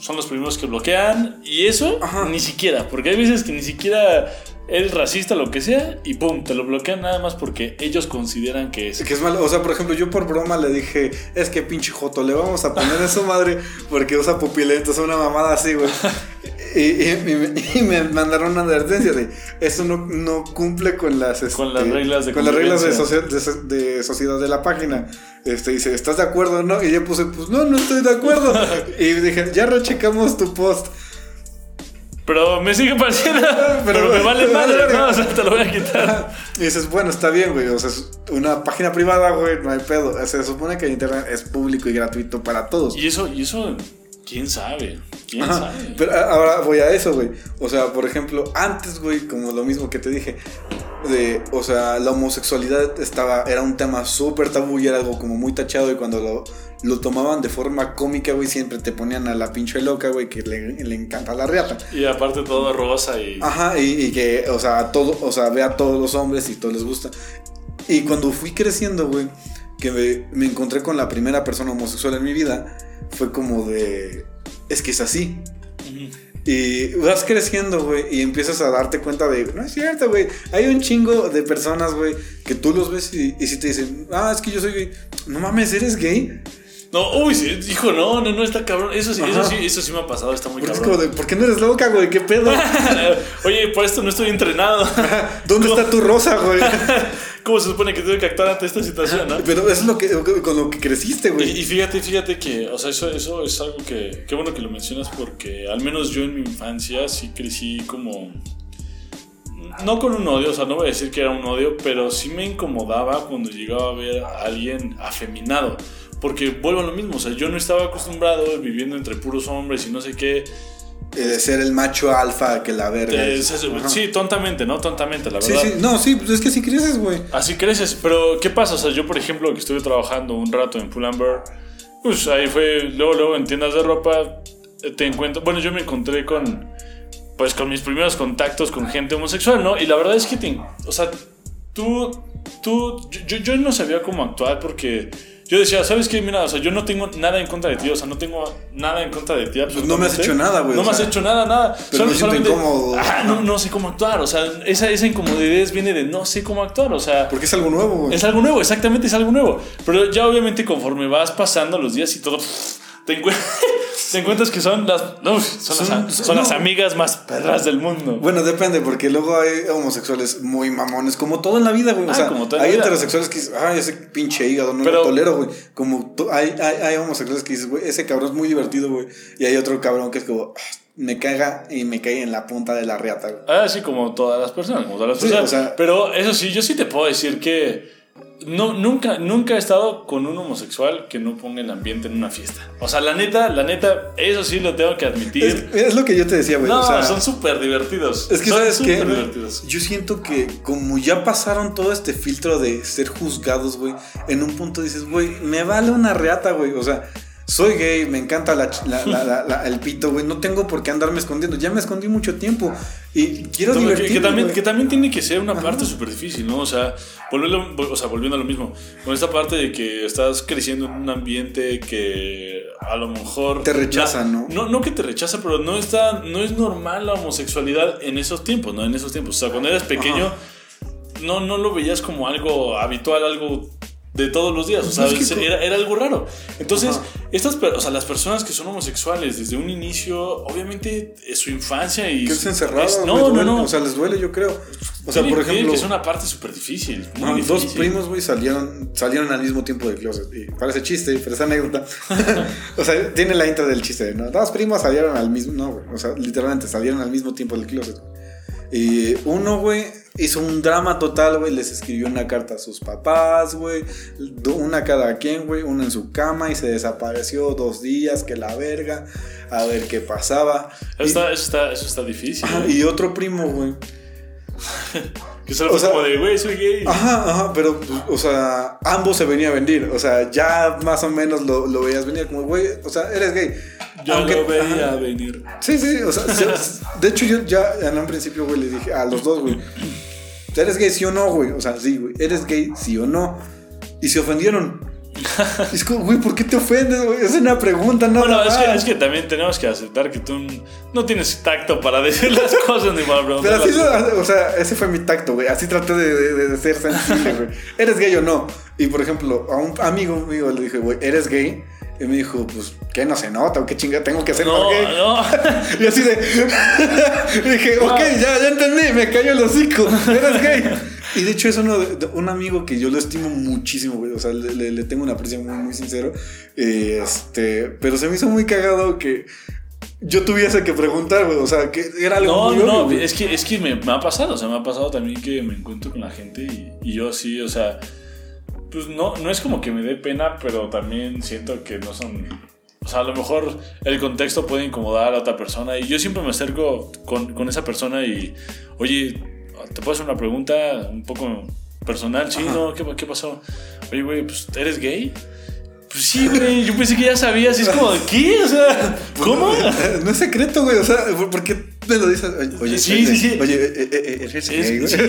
son los primeros que bloquean. Y eso ni siquiera, porque hay veces que ni siquiera eres racista, lo que sea, y pum, te lo bloquean nada más porque ellos consideran que es. Que es malo. O sea, por ejemplo, yo por broma le dije, es que pinche Joto, le vamos a poner a su madre porque usa pupilentos, una mamada así, güey. Y, me mandaron una advertencia de eso no, no cumple con las, con las este, reglas de con las reglas de, de, sociedad de la página. Este dice, ¿estás de acuerdo no? Y yo puse, pues no, no estoy de acuerdo. y dije, ya rechecamos tu post. Pero me sigue pareciendo. pero, me vale madre, ¿no? O sea, te lo voy a quitar. Y dices, bueno, está bien, güey. O sea, es una página privada, güey, no hay pedo. Se supone que Internet es público y gratuito para todos. Y eso, y eso, quién sabe. ¿Quién Ajá, sabe? Pero a- ahora voy a eso, güey. O sea, por ejemplo, antes, güey, como lo mismo que te dije, de, o sea, la homosexualidad estaba, era un tema súper tabú y era algo como muy tachado y cuando lo, lo tomaban de forma cómica, güey, siempre te ponían a la pinche loca, güey, que le, le encanta la riata. Y aparte todo rosa y... Ajá, y, y que, o sea, todo, o sea, ve a todos los hombres y todos les gusta. Y cuando fui creciendo, güey, que me, me encontré con la primera persona homosexual en mi vida, fue como de, es que es así. Y vas creciendo, güey, y empiezas a darte cuenta de, no es cierto, güey. Hay un chingo de personas, güey, que tú los ves y, y si te dicen, ah, es que yo soy gay. No mames, ¿eres gay? No, uy, sí, hijo, no, no, no, está cabrón. Eso sí, eso sí, eso sí me ha pasado, está muy Porque es cabrón. como de, ¿por qué no eres loca, güey? ¿Qué pedo? Oye, por esto no estoy entrenado. ¿Dónde está tu rosa, güey? ¿Cómo se supone que tengo que actuar ante esta situación, no? Pero eso es lo que, con lo que creciste, Y, güey. y fíjate, fíjate que, o sea, eso, eso es algo que, qué bueno que lo mencionas porque al menos yo en mi infancia sí crecí como, no con un odio, o sea, no voy a decir que era un odio, pero sí me incomodaba cuando llegaba a ver a alguien afeminado. Porque vuelvo a lo mismo, o sea, yo no estaba acostumbrado viviendo entre puros hombres y no sé qué. Eh, de ser el macho alfa que la verga. Eh, es eso, Ajá. sí, tontamente, ¿no? Tontamente, la Sí, verdad. sí, no, sí, pues es que sí creces, güey. Así creces, pero ¿qué pasa? O sea, yo, por ejemplo, que estuve trabajando un rato en Pull&Bear, pues ahí fue, luego, luego en tiendas de ropa, eh, te encuentro, bueno, yo me encontré con, pues con mis primeros contactos con gente homosexual, ¿no? Y la verdad es que, te, o sea, tú, tú, yo, yo no sabía cómo actuar porque yo decía, ¿sabes qué? Mira, o sea, yo no tengo nada en contra de ti, o sea, no tengo nada en contra de ti. Pues no me has hecho nada, güey, No me has sea, hecho nada, nada. pero me siento incómodo. Ah, no, no sé cómo actuar, o sea, esa, esa incomodidad viene de no sé cómo actuar, o sea... Porque es algo nuevo, güey. Es algo nuevo, exactamente es algo nuevo. Pero ya obviamente conforme vas pasando los días y todo, te, encuent- te encuentras que son las, son, Son- las, son las no. amigas más perras del mundo. Bueno, depende, porque luego hay homosexuales muy mamones, como todo en la vida, güey. O Ah, sea, como la hay vida. heterosexuales que dicen, ay, ese pinche hígado, no Pero- lo tolero, güey. Como hay, hay, hay homosexuales que dicen, güey, ese cabrón es muy divertido, güey. Y hay otro cabrón que es como, "Ah, me caga y me cae en la punta de la riata, güey. Ah, sí, como todas las personas, como todas las Sí, personas. o sea- Pero eso sí, yo sí te puedo decir que no, nunca, nunca he estado con un homosexual que no ponga el ambiente en una fiesta. O sea, la neta, la neta, eso sí lo tengo que admitir. Es, es lo que yo te decía, güey. no, o sea, son súper divertidos. Es que, son ¿sabes qué? divertidos. Yo siento que como ya pasaron todo este filtro de ser juzgados, güey, en un punto dices, güey, me vale una reata, güey. O sea, soy gay, me encanta la la- la- el pito, güey. No tengo por qué andarme escondiendo. Ya me escondí mucho tiempo. Y quiero divertirme, que, también, güey. que también tiene que ser una parte súper difícil, ¿no? O sea, volverlo- vol- o sea, volviendo a lo mismo, con esta parte de que estás creciendo en un ambiente que a lo mejor... Te rechazan, ¿no? No, no que te rechaza, pero no, está, no es normal la homosexualidad en esos tiempos, ¿no? En esos tiempos. O sea, cuando eras pequeño, Ajá. no, no lo veías como algo habitual, algo de todos los días, o sea, Es que era, era algo raro. Entonces, Ajá. estas, o sea, las personas que son homosexuales desde un inicio, obviamente, es su infancia y... Que es encerrado, es- no, no, no. O sea, les duele, yo creo. O sea, Tiene- por ejemplo, que es una parte súper difícil. muy ajá, dos difícil. primos, güey, salieron, salieron al mismo tiempo del closet. Y parece chiste, pero es anécdota. o sea, tiene la intro del chiste, ¿no? Dos primos salieron al mismo, no, güey. O sea, literalmente salieron al mismo tiempo del closet. Y uno, güey, hizo un drama total, güey. Les escribió una carta a sus papás, güey. Una cada quien, güey. Una en su cama y se desapareció dos días, que la verga. A ver qué pasaba. Eso está, eso está, eso está difícil. Ajá, y otro primo, güey. que solo o fue sea- como de, güey, soy gay. Ajá, ajá, pero, o sea, ambos se venía a venir. O sea, ya más o menos lo, lo veías venir como, güey, o sea, eres gay. Yo Aunque- lo veía ajá. venir. Sí, sí, o sea, se- de hecho yo ya en un principio, güey, le dije a los dos, güey, ¿eres gay sí o no, güey? O sea, sí, güey, ¿eres gay sí o no? Y se ofendieron. Es como, güey, ¿por qué te ofendes, güey? Es una pregunta, nada Bueno, es que, es que también tenemos que aceptar que tú no tienes tacto para decir las cosas ni para Pero preguntar. así, se- o sea, ese fue mi tacto, güey. Así traté de, de- de ser sensible, güey. ¿Eres gay o no? Y por ejemplo, a un amigo mío le dije, güey, ¿eres gay? Y me dijo, pues, ¿qué no se nota? ¿O qué chinga tengo que hacer No, más gay? no. Y así de. dije, ok, ya, ya entendí, me cayó el hocico, eres gay. Y de hecho es uno de- un amigo que yo lo estimo muchísimo, güey. O sea, le, le- le tengo un aprecio muy, muy sincero. Eh, Este, pero se me hizo muy cagado que yo tuviese que preguntar, güey. O sea, que era algo No, muy no, obvio, es que, es que me, me ha pasado, o sea, me ha pasado también que me encuentro con la gente y, y yo sí, o sea, pues no, no es como que me dé pena, pero también siento que no son o sea, a lo mejor el contexto puede incomodar a otra persona y yo siempre me acerco con, con esa persona y, oye, ¿te puedo hacer una pregunta un poco personal? Sí, no, ¿qué, ¿qué pasó? Oye, güey, pues, ¿eres gay? Pues sí, güey, yo pensé que ya sabías y es como, ¿qué? O sea, ¿cómo? No es secreto, güey, o sea, ¿por qué me lo dices? Oye, Sí, sí, sí. Oye, eh, eh, eh, gay, Es, sí,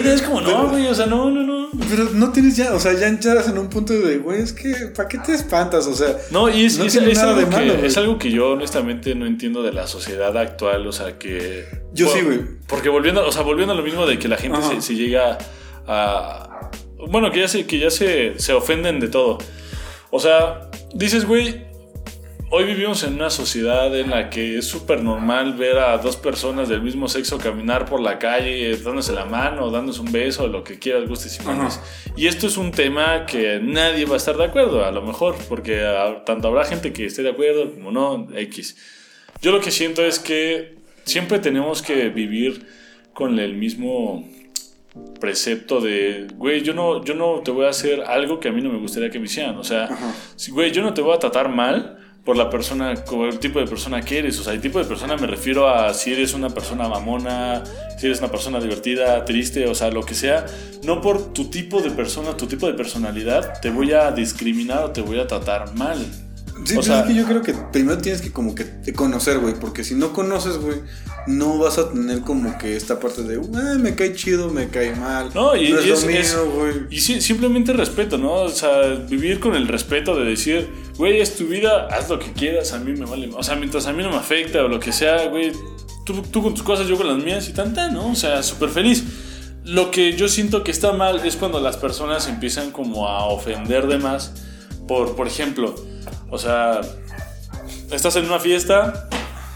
es como, no, güey, o sea, no, no, no. Pero no tienes ya, o sea, ya entras en un punto de, güey, es que, ¿para qué te espantas? O sea, No, y es, No es- algo de que, malo, es algo que yo honestamente no entiendo de la sociedad actual, o sea, que... Yo sí, güey. Porque volviendo, o sea, volviendo a lo mismo de que la gente se, se llega a... Bueno, que ya, se, que ya se, se ofenden de todo. O sea, dices, güey, hoy vivimos en una sociedad en la que es súper normal ver a dos personas del mismo sexo caminar por la calle, dándose la mano, dándose un beso, lo que quieras, gustes y mandes. Y esto es un tema que nadie va a estar de acuerdo, a lo mejor, porque ah, tanto habrá gente que esté de acuerdo como no, X. Yo lo que siento es que siempre tenemos que vivir con el mismo precepto de, güey, yo no, yo no te voy a hacer algo que a mí no me gustaría que me hicieran. O sea, si, güey, yo no te voy a tratar mal por la persona, como el tipo de persona que eres. O sea, el tipo de persona me refiero a si eres una persona mamona, si eres una persona divertida, triste, o sea, lo que sea. No por tu tipo de persona, tu tipo de personalidad, te voy a discriminar o te voy a tratar mal. Sí, O pero sea- es que yo creo que primero tienes que como que te conocer, güey, porque si no conoces, güey, no vas a tener como que esta parte de, "Ah, me cae chido, me cae mal. No, y, es y es, mío, es- y sí, simplemente respeto, ¿no? O sea, vivir con el respeto de decir, güey, es tu vida, haz lo que quieras, a mí me vale. O sea, mientras a mí no me afecta o lo que sea, güey, tú, tú con tus cosas, yo con las mías y tanta, ¿no? O sea, súper feliz. Lo que yo siento que está mal es cuando las personas empiezan como a ofender de más por, por ejemplo, o sea, estás en una fiesta,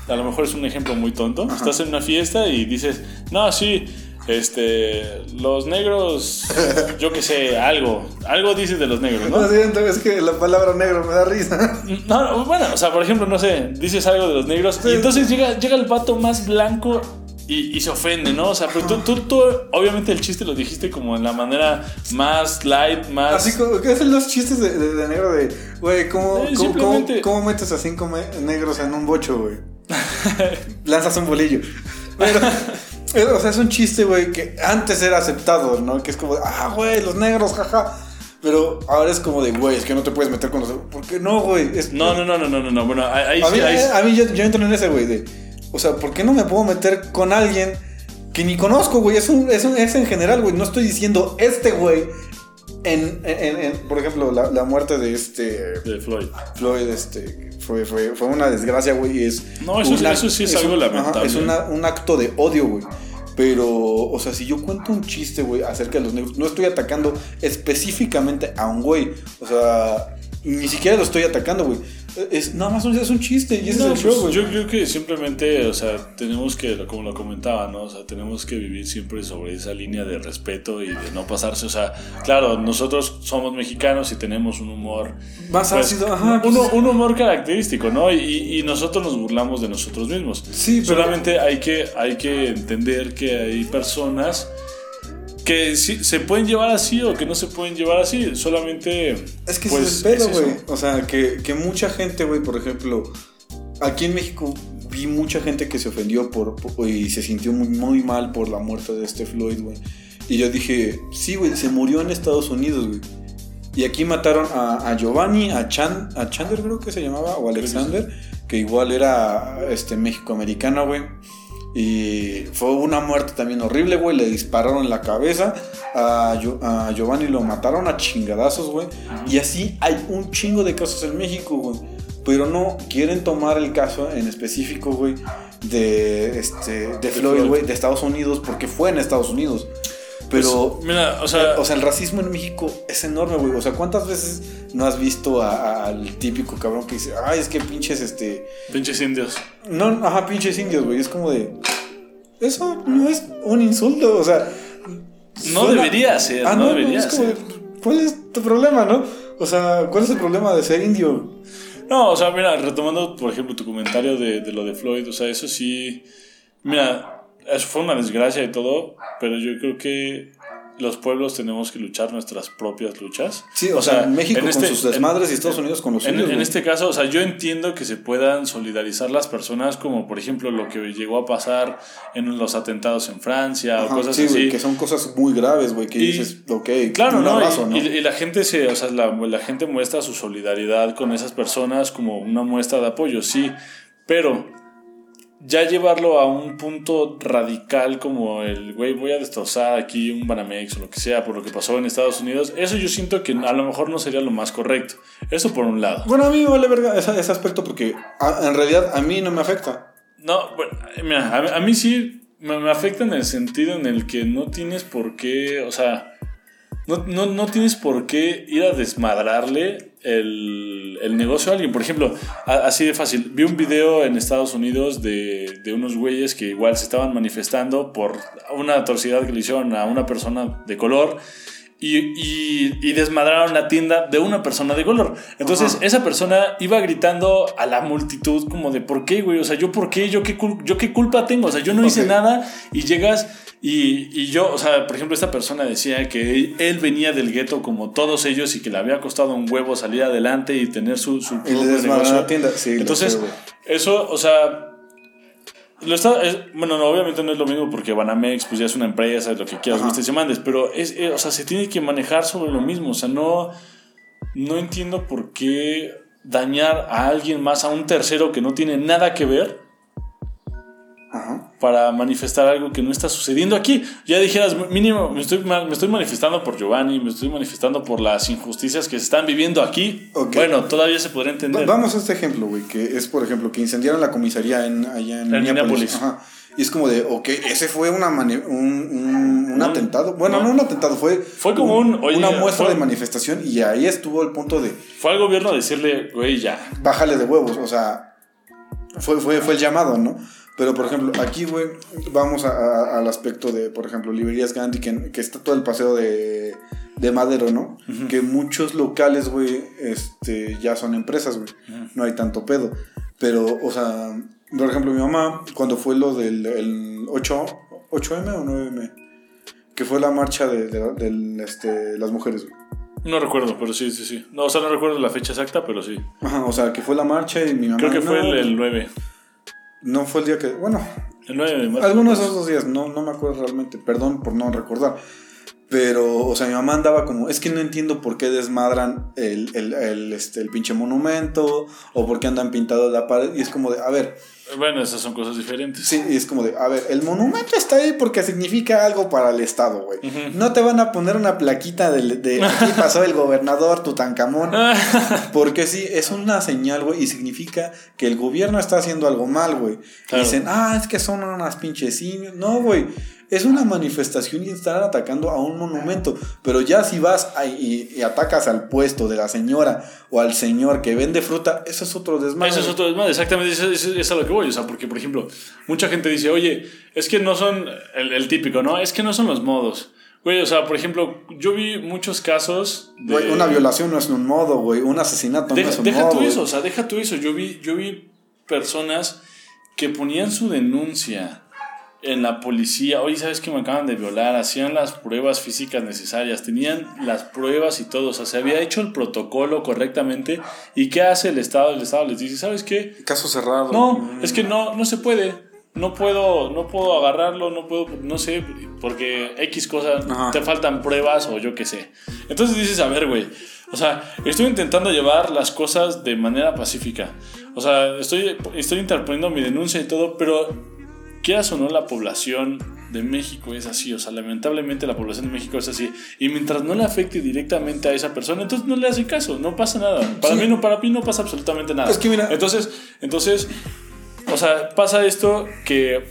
a lo mejor es un ejemplo muy tonto, estás en una fiesta y dices, no, sí, este, los negros, yo qué sé, algo, algo dices de los negros, Lo ¿no? siento, es que la palabra negro me da risa. No, no, bueno, o sea, por ejemplo, no sé, dices algo de los negros y entonces llega, llega el vato más blanco y, y se ofende, ¿no? O sea, pero tú, tú, tú, obviamente el chiste lo dijiste como en la manera más light, más... Así como que hacen los chistes de, de- de negro de, güey, ¿cómo, Eh, cómo, simplemente- cómo- cómo metes a cinco negros en un bocho, güey? Lanzas un bolillo. Pero, eh, o sea, es un chiste, güey, que antes era aceptado, ¿no? Que es como, ah, güey, los negros, jaja. Pero ahora es como de, güey, es que no te puedes meter con los... ¿Por qué no, güey? Es- No, no, no, no, no, no, no, bueno, ahí, A sí, mí, ahí a mí yo, yo entro en ese, güey, de... O sea, ¿por qué no me puedo meter con alguien que ni conozco, güey? Es, un, es, un- es en general, güey. No estoy diciendo este, güey. En, en- en- por ejemplo, la, la muerte de este... de Floyd. Floyd, este... Fue, fue, fue una desgracia, güey. Es No, eso es- un ac- eso sí es un- algo lamentable. es una- un acto de odio, güey. Pero, o sea, si yo cuento un chiste, güey, acerca de los negros, no estoy atacando específicamente a un güey. O sea, ni siquiera lo estoy atacando, güey. Es, nada más es un chiste y ese No, es el show, pues, yo creo que simplemente, o sea, tenemos que, como lo comentaba, ¿no? O sea, tenemos que vivir siempre sobre esa línea de respeto y de no pasarse. O sea, claro, nosotros somos mexicanos y tenemos un humor. Más pues, ácido, ajá. un, pues, un humor característico, ¿no? Y, y nosotros nos burlamos de nosotros mismos. Sí, pero- Solamente hay que, hay que entender que hay personas que sí, se pueden llevar así o que no se pueden llevar así. Solamente. es que pues, es el pedo, es güey. O sea, que, que mucha gente, güey, por ejemplo, aquí en México vi mucha gente que se ofendió por, por- y se sintió muy, muy mal por la muerte de este Floyd, güey. Y yo dije, sí, güey, se murió en Estados Unidos, güey. Y aquí mataron a, a Giovanni, a, Chan, a Chandler creo que se llamaba, o Alexander, que igual era este México-americano, güey. Y fue una muerte también horrible, güey. Le dispararon en la cabeza. A, Gio- a Giovanni lo mataron a chingadazos, güey. Y así hay un chingo de casos en México, güey. Pero no quieren tomar el caso en específico, güey, de, este, de Floyd. güey, de Estados Unidos, porque fue en Estados Unidos. Pero, Pues, mira, o sea. o sea, el racismo en México es enorme, güey. O sea, ¿cuántas veces no has visto al típico cabrón que dice, ay, es que pinches, este... pinches indios. No, ajá, pinches indios, güey. Es como de... Eso no es un insulto, o sea... No suena- debería ser, Ah, no no, debería es como ser. ¿Cuál es tu problema, no? O sea, ¿cuál es el problema de ser indio? No, o sea, mira, retomando, por ejemplo, tu comentario de, de lo de Floyd, o sea, eso sí. Mira, eso fue una desgracia y todo, pero yo creo que los pueblos tenemos que luchar nuestras propias luchas. Sí, o, sea, México con este sus desmadres y Estados Unidos con los suyos. En, este caso, o sea, yo entiendo que se puedan solidarizar las personas, como por ejemplo lo que llegó a pasar en los atentados en Francia o cosas sí, así. que son cosas muy graves, güey, que dices, ok, claro, ¿no? y, la gente se, o sea, la, la gente muestra su solidaridad con esas personas como una muestra de apoyo, sí, pero ya llevarlo a un punto radical como el, güey, voy a destrozar aquí un Banamex o lo que sea por lo que pasó en Estados Unidos, eso yo siento que a lo mejor no sería lo más correcto. Eso por un lado. Bueno, a mí me vale verga ese, aspecto porque en realidad a mí no me afecta. No, bueno, mira, a, mí sí me, me, afecta en el sentido en el que no tienes por qué, o sea, no, no, no tienes por qué ir a desmadrarle el, el, negocio a alguien. Por ejemplo, así de fácil. Vi un video en Estados Unidos de, de, unos güeyes que igual se estaban manifestando por una atrocidad que le hicieron a una persona de color. Y, y, y desmadraron la tienda de una persona de color. Entonces, esa persona iba gritando a la multitud como de, ¿por qué, güey? O sea, ¿yo por qué? ¿Yo qué, yo qué culpa tengo? O sea, yo no hice nada y llegas y, y, yo, o sea, por ejemplo, esta persona decía que él, venía del gueto como todos ellos y que le había costado un huevo salir adelante y tener su, su propio negocio. Tienda. Sí, Entonces, eso, o sea, lo está, bueno, no, obviamente no es lo mismo porque Banamex pues ya es una empresa, lo que quieras, gustes y mandes, pero es, eh, o sea, se tiene que manejar sobre lo mismo, o sea, no, no entiendo por qué dañar a alguien más, a un tercero que no tiene nada que ver para manifestar algo que no está sucediendo aquí. Ya dijeras, mínimo, me estoy, me estoy manifestando por Giovanni, me estoy manifestando por las injusticias que se están viviendo aquí. Bueno, todavía se podría entender. Vamos a este ejemplo, güey, que es, por ejemplo, que incendiaron la comisaría en, allá en, Minneapolis. Y es como de, ok, ese fue una un, un, atentado. Bueno, no. un atentado, fue, fue como un, una muestra de manifestación y ahí estuvo el punto de... Fue al gobierno a decirle, güey, ya. Bájale de huevos, o sea, fue, fue, fue el llamado, ¿no? Pero, por ejemplo, aquí, güey, vamos al aspecto de, por ejemplo, Librerías Gandhi, que, que está todo el paseo de, de Madero, ¿no? Que muchos locales, güey, este, ya son empresas, güey. No hay tanto pedo. Pero, o sea, por ejemplo, mi mamá, cuando fue lo del el 8, 8M o 9M, que fue la marcha de, de, este, las mujeres, güey. No recuerdo, pero sí, sí, sí. No, o sea, no recuerdo la fecha exacta, pero sí. Ajá, o sea, que fue la marcha y mi mamá... Creo que fue el, el 9. No fue el día que. Bueno. El 9 de marzo. Algunos de esos días, no, no me acuerdo realmente. Perdón por no recordar. Pero, o sea, mi mamá andaba como, es que no entiendo por qué desmadran el, el, el, este, el pinche monumento o por qué andan pintados la pared. Y es como de, a ver, bueno, esas son cosas diferentes. Sí, y es como de, a ver, el monumento está ahí porque significa algo para el Estado, güey. No te van a poner una plaquita de, de aquí pasó el gobernador Tutankamón. porque sí, es una señal, güey, y significa que el gobierno está haciendo algo mal, güey. Dicen, ah, es que son unas pinches simios. No, güey es una manifestación y están atacando a un monumento. Pero ya si vas y, atacas al puesto de la señora o al señor que vende fruta, eso es otro desmadre. Eso es otro desmadre, exactamente, eso, es a lo que voy. O sea, porque, por ejemplo, mucha gente dice, oye, es que no son el, típico, ¿no? Es que no son los modos. Güey, o sea, por ejemplo, yo vi muchos casos de... una violación no es un modo, güey. Un asesinato no es un deja modo. Deja tú eso, o sea, deja tú eso. Yo vi, yo vi personas que ponían su denuncia en la policía, oye, ¿sabes que me acaban de violar? Hacían las pruebas físicas necesarias, tenían las pruebas y todo, o sea, se había hecho el protocolo correctamente. ¿Y qué hace el Estado? El Estado les dice, ¿sabes qué? Caso cerrado. No, es que no, no se puede. No puedo, no puedo agarrarlo, no puedo, no sé, porque X cosas, te faltan pruebas o yo qué sé. Entonces dices, a ver, güey, o sea, estoy intentando llevar las cosas de manera pacífica. O sea, estoy, estoy interponiendo mi denuncia y todo, pero quieras o no, la población de México es así, o sea, lamentablemente la población de México es así. Y mientras no le afecte directamente a esa persona, entonces no le hace caso, no pasa nada. Para mí no, para mí no pasa absolutamente nada. Es que mira. Entonces, entonces, o sea, pasa esto que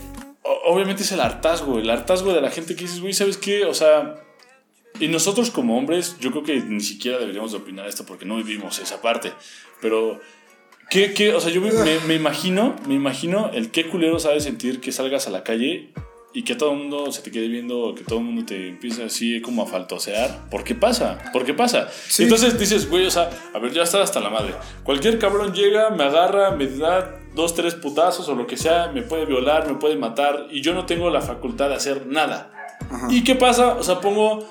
obviamente es el hartazgo, el hartazgo de la gente que dices, güey, ¿sabes qué? O sea, y nosotros como hombres, yo creo que ni siquiera deberíamos de opinar esto porque no vivimos esa parte, pero ¿Qué, qué? O sea, yo me, me, imagino, me imagino el qué culero sabes sentir que salgas a la calle y que todo el mundo se te quede viendo, que todo el mundo te empiece así como a faltosear. ¿Por qué pasa? ¿Por qué pasa? Entonces dices, güey, o sea, a ver, ya está hasta la madre. Cualquier cabrón llega, me agarra, me da dos, tres putazos o lo que sea, me puede violar, me puede matar y yo no tengo la facultad de hacer nada. ¿Y qué pasa? O sea, pongo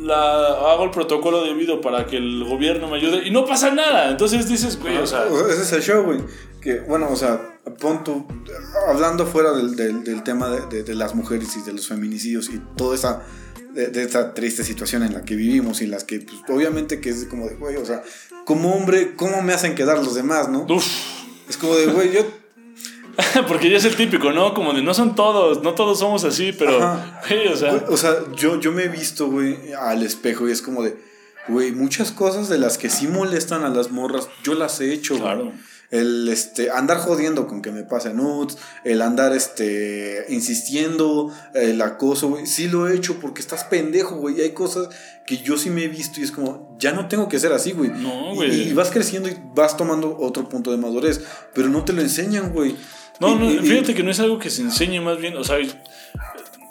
la, hago el protocolo debido para que el gobierno me ayude y no pasa nada. Entonces dices, güey, o sea. Ese es el show, güey. Que, bueno, o sea, pon tu. Hablando fuera del, del, tema de, de, las mujeres y de los feminicidios y toda esa. De, esta triste situación en la que vivimos y las que, pues, obviamente, que es como de, güey, o sea, como hombre, ¿cómo me hacen quedar los demás, no? Uf. Es como de, güey, yo Porque ya es el típico, ¿no? Como de no son todos, no todos somos así, pero. o sea. o sea, yo, yo me he visto, güey, al espejo y es como de. Güey, muchas cosas de las que sí molestan a las morras, yo las he hecho, claro. El este, andar jodiendo con que me pasen nudes, el andar este, insistiendo, el acoso, güey. Sí lo he hecho porque estás pendejo, güey. Y hay cosas que yo sí me he visto y es como, ya no tengo que ser así, güey. No, güey. y, vas creciendo y vas tomando otro punto de madurez, pero no te lo enseñan, güey. No, no, fíjate que no es algo que se enseñe más bien, o sea,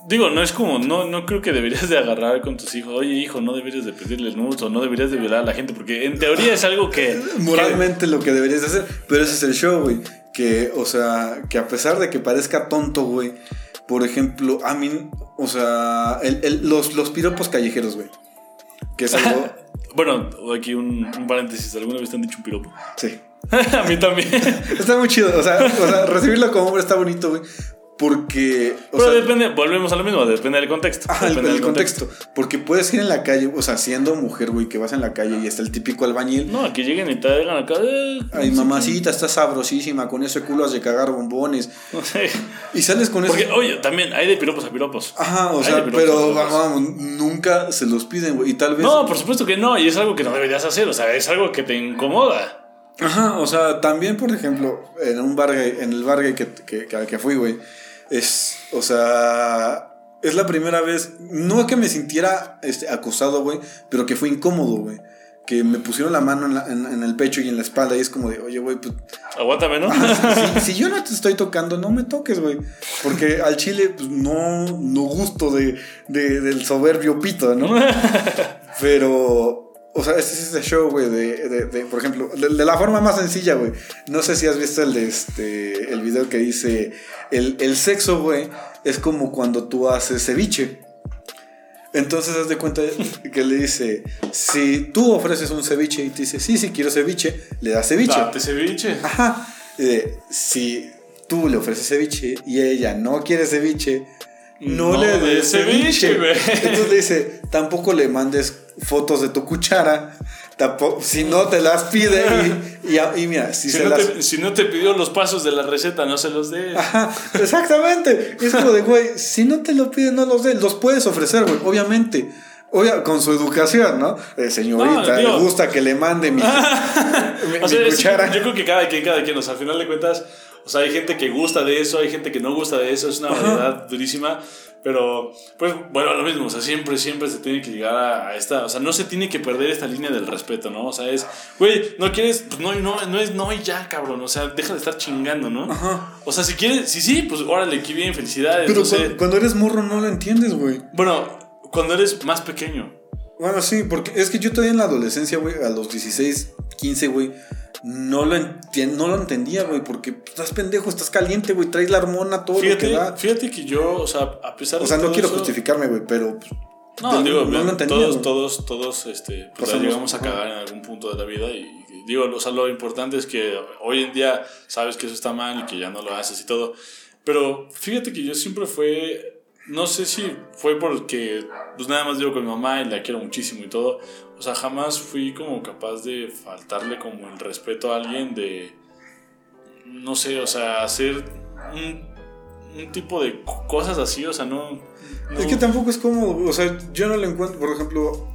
digo, no es como, no, no creo que deberías de agarrar con tus hijos, oye hijo, no deberías de pedirle nudes o no deberías de violar a la gente, porque en teoría es algo que... Moralmente lo que deberías de hacer, pero ese es el show, güey, que, o sea, que a pesar de que parezca tonto, güey, por ejemplo, a mí, o sea, los, los piropos callejeros, güey, que es algo... bueno, aquí un, un paréntesis, ¿alguna vez te han dicho un piropo? Sí. a mí también. está muy chido. O sea, o sea, recibirlo como hombre está bonito, güey. Porque. Pero depende, volvemos a lo mismo, depende del contexto. Ah, depende del contexto. Porque puedes ir en la calle, o sea, siendo mujer, güey, que vas en la calle y está el típico albañil. No, que lleguen y te hagan acá. Eh, Ay, mamacita, está sabrosísima, con ese culo has de cagar bombones. No sé. Y sales con eso. Porque, oye, también hay de piropos a piropos. Ajá, o sea, pero vamos, nunca se los piden, güey. Y tal vez. No, por supuesto que no, y es algo que no deberías hacer, o sea, es algo que te incomoda. Ajá, o sea, también, por ejemplo, en un bar en el bar que, que, que fui, güey, es, o sea, es la primera vez, no que me sintiera este, acosado, güey, pero que fue incómodo, güey. Que me pusieron la mano en, el pecho y en la espalda y es como de, oye, güey, pues... Aguántame, ¿no? si, yo no te estoy tocando, no me toques, güey. Porque al chile, pues no, no gusto de, de, del soberbio pito, ¿no? Pero o sea, este es ese show, güey, de, de, por ejemplo, de, la forma más sencilla, güey. No sé si has visto el de este, el video que dice, el, el sexo, güey, es como cuando tú haces ceviche. Entonces, haz de cuenta que le dice, si tú ofreces un ceviche y te dice, sí, sí, quiero ceviche, le das ceviche. Date ceviche. Ajá. si tú le ofreces ceviche y ella no quiere ceviche, no, le des ceviche. güey. Entonces le dice, tampoco le mandes fotos de tu cuchara. si no te las pide y, mira, si, no te, si, no te, pidió los pasos de la receta, no se los dé. exactamente. Es como de, güey, si no te lo pide, no los dé. Los puedes ofrecer, güey, obviamente. con su educación, ¿no? Eh, señorita, le gusta que le mande mi, cuchara. yo creo que cada quien, cada quien, o sea, al final de cuentas, o sea, hay gente que gusta de eso, hay gente que no gusta de eso, es una variedad durísima. Pero, pues, bueno, lo mismo, o sea, siempre, siempre se tiene que llegar a, esta, o sea, no se tiene que perder esta línea del respeto, ¿no? O sea, es, güey, no quieres, pues no, no, no es no y ya, cabrón, o sea, deja de estar chingando, ¿no? Ajá. O sea, si quieres, sí, sí, pues órale, qué bien, felicidades. Pero cuando, eres morro no lo entiendes, güey. Bueno, cuando eres más pequeño. Bueno, sí, porque es que yo todavía en la adolescencia, güey, a los 16, 15, güey no lo, no lo entendía, güey, porque estás pendejo, estás caliente, güey, traes la hormona, todo fíjate, lo que da. Fíjate que yo, o sea, a pesar de. O sea, no quiero justificarme, güey, pero. Pues, no, digo, no lo entendía, todos, todos, todos, este, pues llegamos a cagar en algún punto de la vida y, digo, o sea, lo importante es que hoy en día sabes que eso está mal y que ya no lo haces y todo. Pero fíjate que yo siempre fue no sé si fue porque pues nada más digo con mi mamá y la quiero muchísimo y todo. O sea, jamás fui como capaz de faltarle como el respeto a alguien de, no sé, o sea, hacer un, un tipo de cosas así, o sea, no, Es que tampoco es como, o sea, yo no le encuentro, por ejemplo,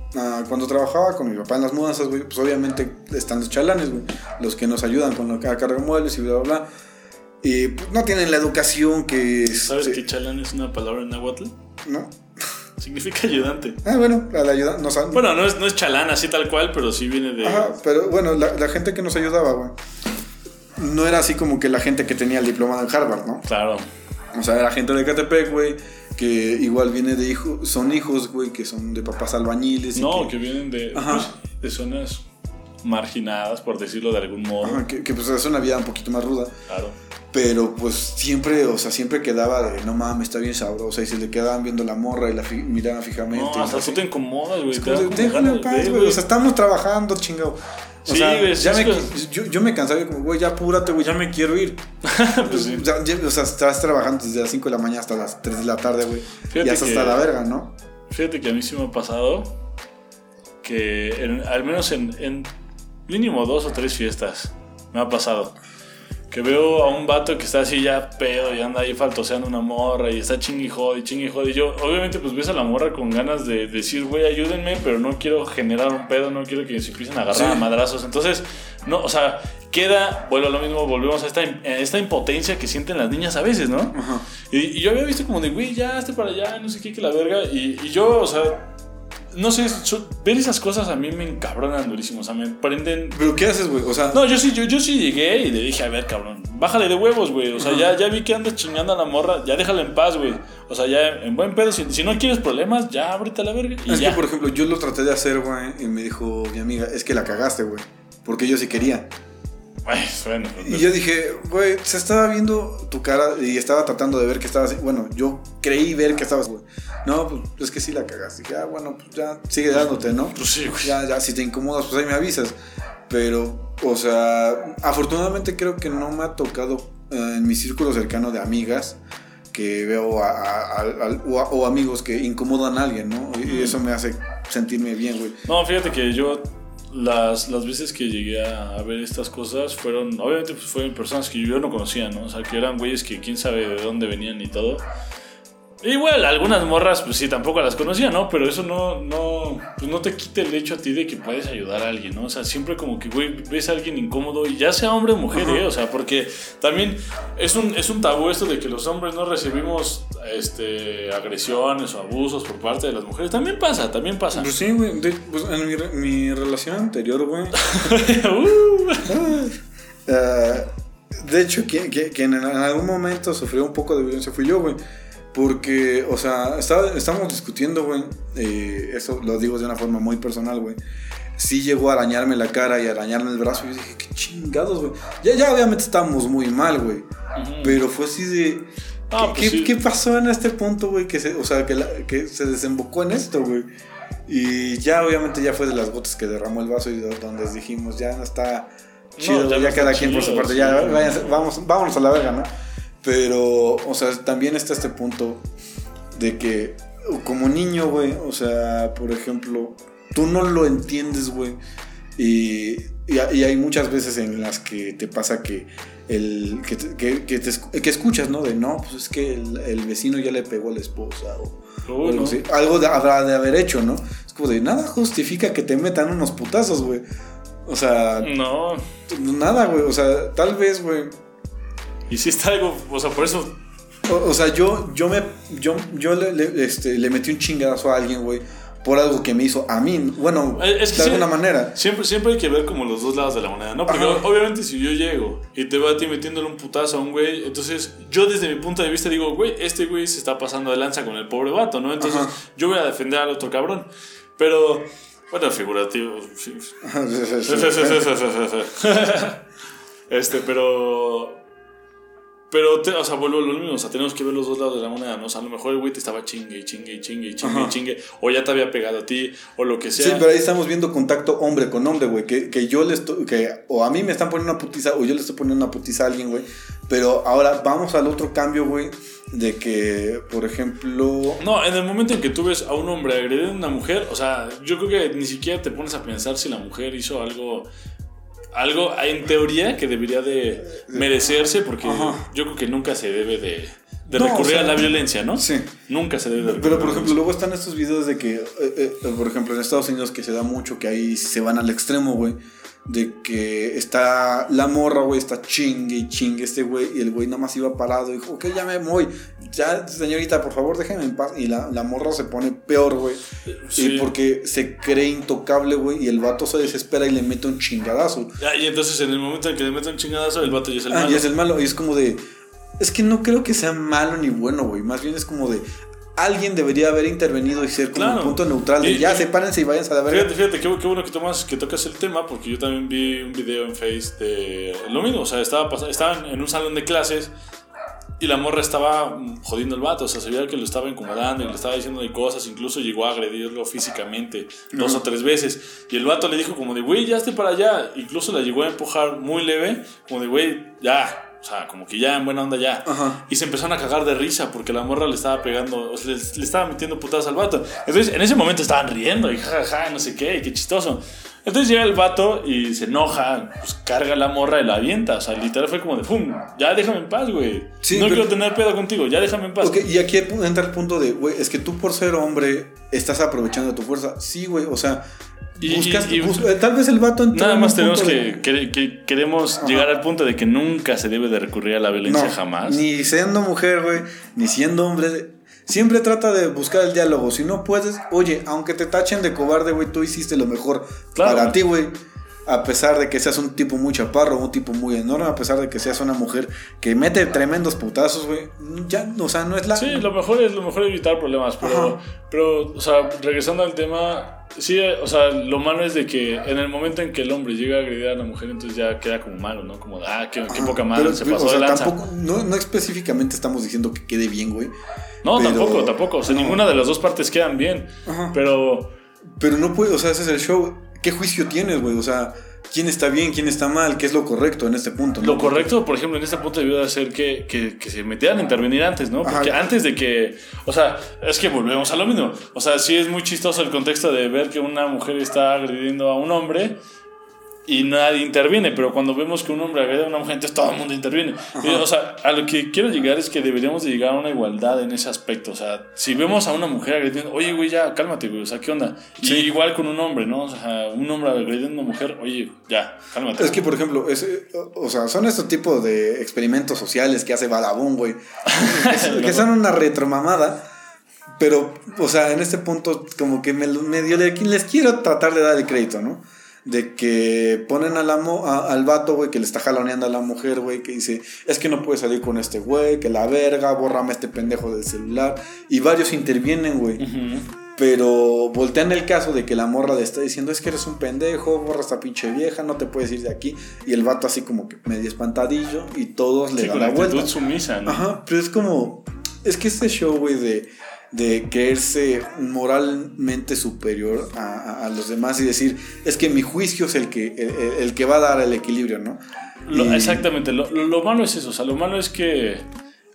cuando trabajaba con mi papá en las mudanzas, güey, pues obviamente están los chalanes, güey, los que nos ayudan con la carga de muebles y bla, bla, bla. Y pues, no tienen la educación que... ¿Sabes que chalán es una palabra en náhuatl? No. Significa ayudante. Ah, bueno, la ayuda, no Bueno, no es, no es chalán así tal cual, pero sí viene de. Ajá, pero bueno, la, gente que nos ayudaba, güey. No era así como que la gente que tenía el diploma en Harvard, ¿no? Claro. O sea, era gente de Catepec, güey, que igual viene de hijos, son hijos, güey, que son de papás albañiles. No, que... vienen de, pues, de zonas marginadas, por decirlo de algún modo. Ajá, que, que, pues es una vida un poquito más ruda. Claro. Pero pues siempre, o sea, siempre quedaba de, no mames, está bien sabrosa. Y se le quedaban viendo la morra y la fi miraban fijamente. No, hasta tú te incomodas, güey. Déjame en paz, güey. O sea, estamos trabajando, chingado. O Sí, sea, güey, ya me, yo, yo me cansaba y como, güey, ya apúrate, güey, ya me quiero ir. Pues sí. Ya- ya- o sea, estás trabajando desde las 5 de la mañana hasta las 3 de la tarde, güey. Ya estás que- hasta la verga, ¿no? Fíjate que a mí sí me ha pasado que en- al menos en, en mínimo dos o tres fiestas me ha pasado. Que veo a un vato que está así ya pedo y anda ahí faltoseando una morra y está chingui jodi. Y yo, obviamente, pues ves a la morra con ganas de decir, güey, ayúdenme, pero no quiero generar un pedo, no quiero que se empiecen a agarrar Sí. a madrazos. Entonces, no, o sea, queda, vuelvo a lo mismo, volvemos a esta, a esta impotencia que sienten las niñas a veces, ¿no? Ajá. Y, y yo había visto como de, güey, ya, hazte para allá, no sé qué, que la verga. Y, y yo, o sea, no sé, so- ver esas cosas a mí me encabronan durísimo. O sea, me prenden. Pero ¿qué haces, güey? O sea, No, yo sí, yo, yo sí llegué y le dije, a ver, cabrón, bájale de huevos, güey. O sea, ya, ya vi que andas chingando a la morra, ya déjala en paz, güey. O sea, ya en buen pedo, si, si no quieres problemas, ya ábrete a la verga. Y es ya. que, por ejemplo, yo lo traté de hacer, güey, y me dijo mi amiga, es que la cagaste, güey. Porque yo sí quería. Ay, bueno, Y yo dije, güey, se estaba viendo tu cara y estaba tratando de ver que estabas. Bueno, yo creí ver que estabas, güey. No, pues es que sí la cagaste. Dije, ah, bueno, pues ya sigue dándote, ¿no? Pues sí, güey. Ya, ya, si te incomodas, pues ahí me avisas. Pero, o sea, afortunadamente creo que no me ha tocado eh, en mi círculo cercano de amigas que veo a, a- a- o, o amigos que incomodan a alguien, ¿no? Y, y eso me hace sentirme bien, güey. No, fíjate que yo las, las veces que llegué a, ver estas cosas fueron, obviamente pues fueron personas que yo no conocía, ¿no? O sea, que eran güeyes que quién sabe de dónde venían y todo. Igual, algunas morras, pues sí, tampoco las conocía, ¿no? Pero eso no, no, pues no te quita el hecho a ti de que puedes ayudar a alguien, ¿no? O sea, siempre como que, güey, ves a alguien incómodo y ya sea hombre o mujer. ¿eh? O sea, porque también es un, es un tabú esto de que los hombres no recibimos este, agresiones o abusos por parte de las mujeres. También pasa, también pasa. Pues sí, güey. Pues en mi, re- mi relación anterior, güey. Uh. Eh, de hecho, quien- quien en algún momento sufrió un poco de violencia fui yo, güey. Porque, o sea, estaba, estábamos discutiendo, güey. eh, eso lo digo de una forma muy personal, güey. Sí llegó a arañarme la cara y a arañarme el brazo. Y yo dije, qué chingados, güey. Ya, ya obviamente estábamos muy mal, güey. Pero fue así de. Ah, ¿qué, pues qué- sí. qué pasó en este punto, güey? Que se, o sea, que, la- que se desembocó en esto, güey. Y ya, obviamente, ya fue de las gotas que derramó el vaso y de- donde dijimos, ya no está chido, ya ya, no está cada quien por su parte, sí, ya váyanse- vamos, vámonos a la verga, ¿no? Pero, o sea, también está este punto de que, como niño, güey, o sea, por ejemplo, tú no lo entiendes, güey. Y, y, y hay muchas veces en las que te pasa que el que, te- que, que te escu- que escuchas, ¿no? De no, pues es que el, el vecino ya le pegó a la esposa o, algo no. así. Algo de- habrá de haber hecho, ¿no? Es como de nada justifica que te metan unos putazos, güey. O sea, No, nada, güey. O sea, tal vez, güey. Y si está algo, o sea, por eso O, o sea, yo, yo me. Yo, yo le, le- este, le metí un chingadazo a alguien, güey. Por algo que me hizo a mí. Bueno, Eh, es que de alguna manera. Siempre, siempre hay que ver como los dos lados de la moneda, ¿no? Porque Ajá. obviamente si yo llego y te veo a ti metiéndole un putazo a un güey, entonces yo desde mi punto de vista digo, güey, este güey se está pasando de lanza con el pobre vato, ¿no? Entonces Ajá. yo voy a defender al otro cabrón. Pero, bueno, figurativo. sí. este, pero... Pero, te- o sea, vuelvo a lo mismo, o sea, tenemos que ver los dos lados de la moneda, ¿no? O sea, a lo mejor el güey te estaba chingue y chingue y chingue y chingue y Ajá. chingue, o ya te había pegado a ti, o lo que sea. Sí, pero ahí estamos viendo contacto hombre con hombre, güey. Que, que yo le estoy. Que o a mí me están poniendo una putiza o yo le estoy poniendo una putiza a alguien, güey. Pero ahora vamos al otro cambio, güey. De que, por ejemplo. No, en el momento en que tú ves a un hombre agredir a una mujer, o sea, yo creo que ni siquiera te pones a pensar si la mujer hizo algo, algo en teoría que debería de merecerse, porque Ajá. yo creo que nunca se debe de, de No, recurrir o sea, a la violencia, ¿no? Sí. Nunca se debe de recurrir Pero por ejemplo, luego están estos videos de que, eh, eh, por ejemplo, en Estados Unidos que se da mucho, que ahí se van al extremo, güey. De que está la morra, güey, está chingue y chingue este güey. Y el güey nada más iba parado y dijo, ok, ya me voy. Ya, señorita, por favor, déjeme en paz. Y la, la morra se pone peor, güey. Sí. Y porque se cree intocable, güey. Y el vato se desespera y le mete un chingadazo. Ah, y entonces en el momento en que le meten un chingadazo, el vato ya es el Ah, malo. y es el malo. Y es como de. Es que no creo que sea malo ni bueno, güey. Más bien es como de. Alguien debería haber intervenido y ser como Claro. un punto neutral de Y- ya, y- sepárense y váyanse a la verga. Fíjate, fíjate, qué, qué bueno que, tomas, que tocas el tema, porque yo también vi un video en Face de lo mismo. O sea, estaba, estaban en un salón de clases y la morra estaba jodiendo al vato. O sea, se veía que lo estaba incomodando y le estaba diciendo de cosas. Incluso llegó a agredirlo físicamente dos o tres veces. Y el vato le dijo como de, güey, ya esté para allá. Incluso la llegó a empujar muy leve, como de, güey, ya. O sea, como que ya en buena onda ya. Ajá. Y se empezaron a cagar de risa porque la morra le estaba pegando, o sea, le, le estaba metiendo putadas al vato. Entonces, en ese momento estaban riendo y jajaja, no sé qué, y qué chistoso. Entonces llega el vato y se enoja, pues carga la morra y la avienta. O sea, literal fue como de, ¡pum! Ya déjame en paz, güey. Sí, no pero- quiero tener pedo contigo, ya déjame en paz. Ok, y aquí entra el punto de, güey, es que tú por ser hombre estás aprovechando tu fuerza. Sí, güey, o sea, Y- buscas, y- eh, tal vez el vato Nada más tenemos que, que- que queremos llegar al punto de que nunca se debe de recurrir a la violencia No, jamás. Ni siendo mujer, güey, ni siendo hombre. Siempre trata de buscar el diálogo. Si no puedes, oye, aunque te tachen de cobarde, güey, tú hiciste lo mejor Claro. para ti, güey. A pesar de que seas un tipo muy chaparro, un tipo muy enorme, a pesar de que seas una mujer que mete tremendos putazos, güey. Ya, o sea, no es la. Sí, lo mejor es lo mejor es evitar problemas, pero, Ajá. pero, o sea, regresando al tema, sí, o sea, lo malo es de que en el momento en que el hombre llega a agredir a la mujer, entonces ya queda como malo, ¿no? Como, ah, qué, poca madre, pero, se pasó o sea, de lanza. tampoco, no, no específicamente estamos diciendo que quede bien, güey. no, pero- tampoco, tampoco, o sea, no. ninguna de las dos partes quedan bien, Ajá. pero... Pero no puede, o sea, ese es el show. ¿Qué juicio tienes, güey? O sea, ¿quién está bien, quién está mal? ¿Qué es lo correcto en este punto? no? Lo correcto, por ejemplo, en este punto debió de ser que, que, que se metieran a intervenir antes, ¿no? Porque Ajá. antes de que, o sea, es que volvemos a lo mismo. O sea, sí es muy chistoso el contexto de ver que una mujer está agrediendo a un hombre y nadie interviene, pero cuando vemos que un hombre agrede a una mujer, entonces todo el mundo interviene. Y, o sea, a lo que quiero llegar es que deberíamos de llegar a una igualdad en ese aspecto. O sea, si vemos a una mujer agrediendo, oye, güey, ya, cálmate, güey, o sea, ¿qué onda? Y Sí. igual con un hombre, ¿no? O sea, un hombre agrediendo a una mujer, oye, ya, cálmate. Es que, por ejemplo, es, o sea, son estos tipos de experimentos sociales que hace Badabun, güey. que, que son una retromamada. Pero, o sea, en este punto, como que me, medio le- les quiero tratar de dar el crédito, ¿no? De que ponen a la mo- a- al vato, güey, que le está jaloneando a la mujer, güey, que dice, es que no puedes salir con este güey, que la verga, bórrame este pendejo del celular. Y varios intervienen, güey. Pero voltean el caso de que la morra le está diciendo es que eres un pendejo, borra esta pinche vieja, no te puedes ir de aquí. Y el vato así como que medio espantadillo y todos le dan la vuelta. sumisa, ¿no? Ajá, pero es como, es que este show, güey, de, de creerse moralmente superior a, a- a los demás y decir, es que mi juicio es el que, el, el- que va a dar el equilibrio, ¿no? Lo- Y- Exactamente, lo, lo- lo malo es eso, o sea, lo malo es que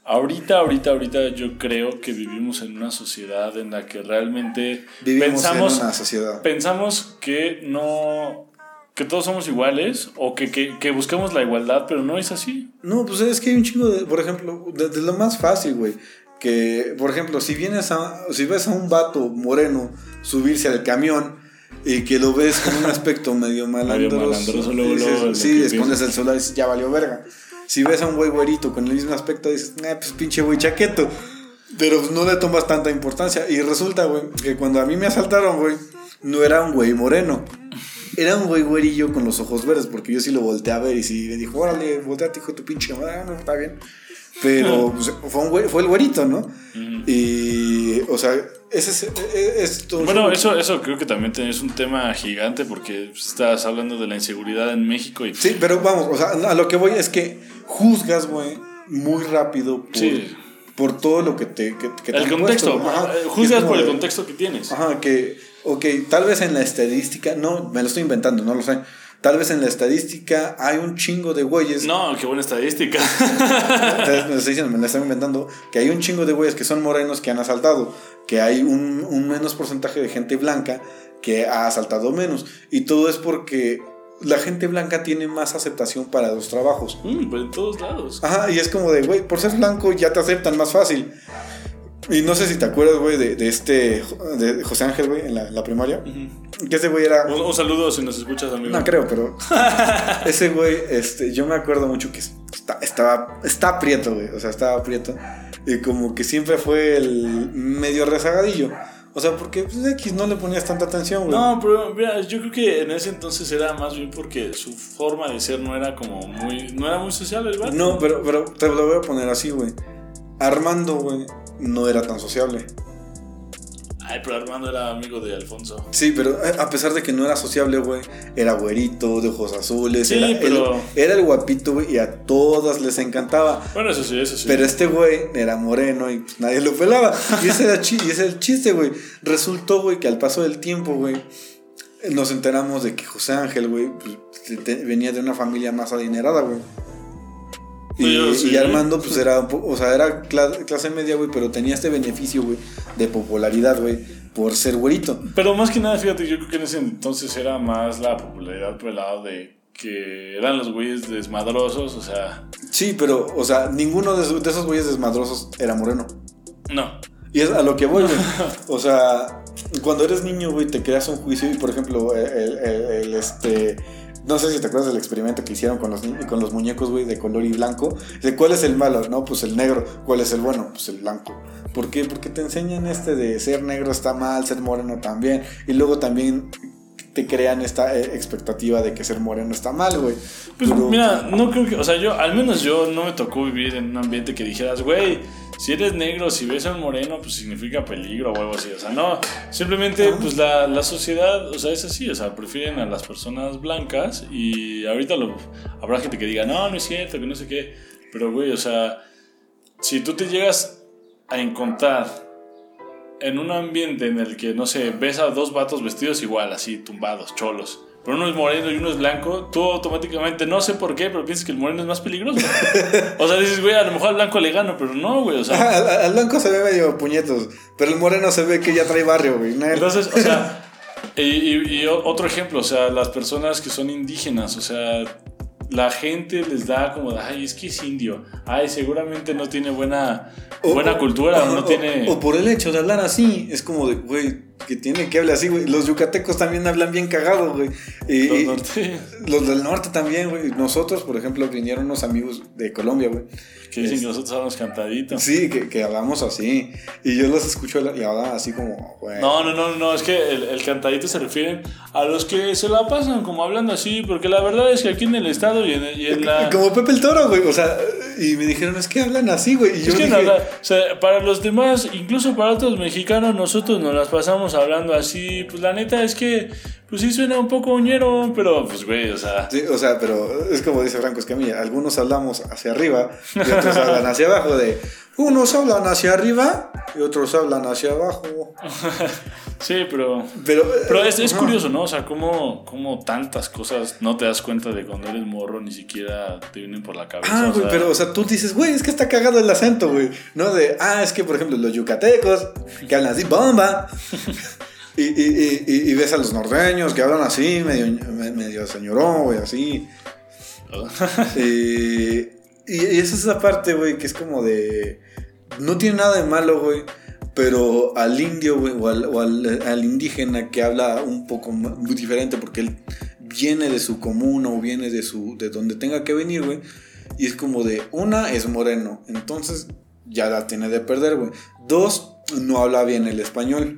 ahorita, ahorita, ahorita yo creo que vivimos en una sociedad en la que realmente Vivimos pensamos, en una sociedad. pensamos que no, que todos somos iguales o que, que, que buscamos la igualdad, pero no es así. No, pues es que hay un chingo de, por ejemplo, de, de lo más fácil, güey. Que, por ejemplo, si vienes a, si ves a un vato moreno subirse al camión y que lo ves con un aspecto medio malandroso, luego, luego, sí, escondes el celular y dices, ya valió verga. Si ves a un güey güerito con el mismo aspecto, dices, eh, pues pinche güey chaqueto. Pero no le tomas tanta importancia. Y resulta, güey, que cuando a mí me asaltaron, güey, no era un güey moreno. Era un güey güerillo con los ojos verdes, porque yo sí lo volteé a ver y sí le dijo, órale, volteate, hijo de tu pinche madre, no, está bien. Pero pues, fue, un fue el güerito, ¿no? Y, o sea, ese es, e- esto. Bueno, eso, eso creo que también es un tema gigante porque pues, estás hablando de la inseguridad en México y Sí, pero vamos, o sea, a lo que voy es que juzgas, güey, muy rápido por, Sí. por todo lo que te. Que, que te el han contexto, puesto. Ajá. eh, Es juzgas por el de- contexto que tienes. Ajá, que, ok, tal vez en la estadística, no, me lo estoy inventando, no lo sé. Tal vez en la estadística hay un chingo de güeyes. No, qué buena estadística. Me lo estoy diciendo, me lo estoy inventando. Que hay un chingo de güeyes que son morenos que han asaltado. Que hay un, un menos porcentaje de gente blanca que ha asaltado menos. Y todo es porque la gente blanca tiene más aceptación para los trabajos. Mm, pues en todos lados. Ajá, y es como de, güey, por ser blanco ya te aceptan más fácil. Y no sé si te acuerdas, güey, de, de este, de José Ángel, güey, en la, en la primaria. Que ese güey era... Un, un saludo si nos escuchas, amigo. No creo, pero ese güey, este, yo me acuerdo mucho que está- estaba, está prieto, güey, o sea, estaba prieto. Y como que siempre fue el medio rezagadillo. O sea, porque pues, X no le ponías tanta atención, güey. No, pero mira, yo creo que en ese entonces era más bien porque su forma de ser no era como muy, no era muy social, vato. No, pero, pero te lo voy a poner así, güey. Armando, güey, no era tan sociable. Ay, pero Armando era amigo de Alfonso. Sí, pero eh, a pesar de que no era sociable, güey, era güerito, de ojos azules. Sí, era, pero- el, era el guapito, güey, y a todas les encantaba. Bueno, eso sí, eso sí. Pero este güey era moreno y pues, nadie lo pelaba. Y ese, era y ese es el chiste, güey. Resultó, güey, que al paso del tiempo, güey, nos enteramos de que José Ángel, güey, pues, venía de una familia más adinerada, güey. Y, sí. Armando, pues era, o sea, era cla- clase media, güey, pero tenía este beneficio, güey, de popularidad, güey, por ser güerito. Pero más que nada, fíjate, yo creo que en ese entonces era más la popularidad por el lado de que eran los güeyes desmadrosos, o sea, Sí, pero, o sea, ninguno de, esos- de esos güeyes desmadrosos era moreno. no. Y es a lo que voy, güey. O sea, cuando eres niño, güey, te creas un juicio y, por ejemplo, el, el- el, este... No sé si te acuerdas del experimento que hicieron con los, con los muñecos, güey, de color y blanco. De cuál es el malo, no, pues el negro. ¿Cuál es el bueno? Pues el blanco. ¿Por qué? Porque te enseñan este de ser negro está mal, ser moreno también. Y luego también te crean esta eh, expectativa de que ser moreno está mal, güey. Pues Pero- mira, no creo que, o sea, yo, al menos yo no me tocó vivir en un ambiente que dijeras, güey, si eres negro, si ves a un moreno, pues significa peligro o algo así, o sea, no, simplemente, pues la, la sociedad, o sea, es así, o sea, prefieren a las personas blancas y ahorita lo, habrá gente que diga, no, no es cierto, que no sé qué, pero güey, o sea, si tú te llegas a encontrar en un ambiente en el que, no sé, ves a dos vatos vestidos igual, así, tumbados, cholos. Pero uno es moreno y uno es blanco, tú automáticamente, no sé por qué, pero piensas que el moreno es más peligroso. o sea, dices, güey, a lo mejor al blanco le gano, pero no, güey, o sea. Al, al blanco se ve medio puñetos, pero el moreno se ve que ya trae barrio, güey. Entonces, o sea, y, y- y o- otro ejemplo, o sea, las personas que son indígenas, o sea, la gente les da como, de, ay, es que es indio, ay, seguramente no tiene buena, O- buena o- cultura, o- no tiene... O por el hecho de hablar así, es como de, güey, que tiene que hablar así, güey. Los yucatecos también hablan bien cagado, güey. Y, los norte- los del norte también, güey. Nosotros, por ejemplo, vinieron unos amigos de Colombia, güey. que dicen que nosotros hablamos cantadito. Sí, que, que hablamos así. Y yo los escucho y hablan así como, güey. No, no, no, no, es que el, el cantadito se refieren a los que se la pasan como hablando así, porque la verdad es que aquí en el estado y en, y en la... Como Pepe el Toro, güey. O sea, y me dijeron, es que hablan así, güey. Y yo Es que dije, no, o sea, para los demás, incluso para otros mexicanos, nosotros nos las pasamos hablando así. Pues la neta es que, pues sí suena un poco uñero, pero pues güey, o sea. Sí, o sea, pero es como dice Franco Escamilla, algunos hablamos hacia arriba y otros hablan hacia abajo, de unos hablan hacia arriba y otros hablan hacia abajo. Sí, pero. Pero, Pero es, es curioso, ¿no? O sea, cómo, cómo tantas cosas no te das cuenta de cuando eres morro, ni siquiera te vienen por la cabeza. Ah, o güey, sea, pero, o sea, tú dices, güey, es que está cagado el acento, güey. No de, ah, es que, por ejemplo, los yucatecos, que hablan así, bomba. y, y, y, y- ves a los norteños que hablan así, medio, me- medio señorón, güey, así. Eh, y, y esa es esa parte, güey, que es como de. No tiene nada de malo, güey. Pero al indio, güey, o, al, indígena que habla un poco muy diferente porque él viene de su comuna o viene de su de donde tenga que venir, güey. Y es como de, una, es moreno. Entonces ya la tiene de perder, güey. Dos, no habla bien el español.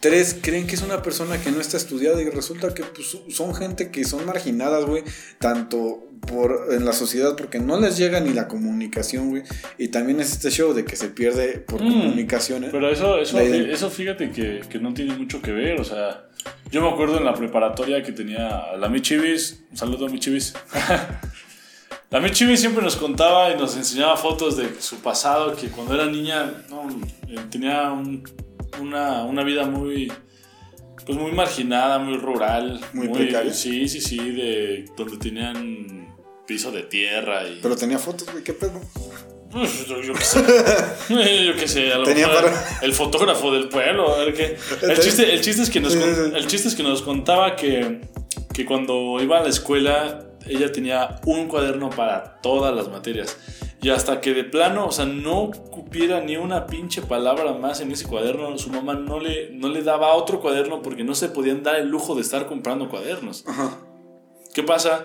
Tres, creen que es una persona que no está estudiada y resulta que pues, son gente que son marginadas, güey, tanto por, en la sociedad porque no les llega ni la comunicación, güey. Y también es este show de que se pierde por Mm, comunicación. ¿eh? Pero eso, eso, eso fíjate que, que no tiene mucho que ver. O sea, yo me acuerdo en la preparatoria que tenía la Michivis. Un saludo a Michivis. la Michivis siempre nos contaba y nos enseñaba fotos de su pasado, que cuando era niña no, eh, tenía un- una, una vida muy. Pues muy marginada, muy rural. Muy precaria. Sí, sí, sí, de donde tenían piso de tierra y. Pero tenía fotos, güey, qué pedo. Pues, yo, yo qué sé. yo qué sé. A lo Tenía mejor para- El fotógrafo del pueblo. A ver qué. El chiste, el chiste es que nos, el chiste es que nos contaba que, que cuando iba a la escuela ella tenía un cuaderno para todas las materias. Y hasta que de plano, o sea, no cupiera ni una pinche palabra más en ese cuaderno, su mamá no le, no le daba otro cuaderno porque no se podían dar el lujo de estar comprando cuadernos. Ajá. ¿Qué pasa?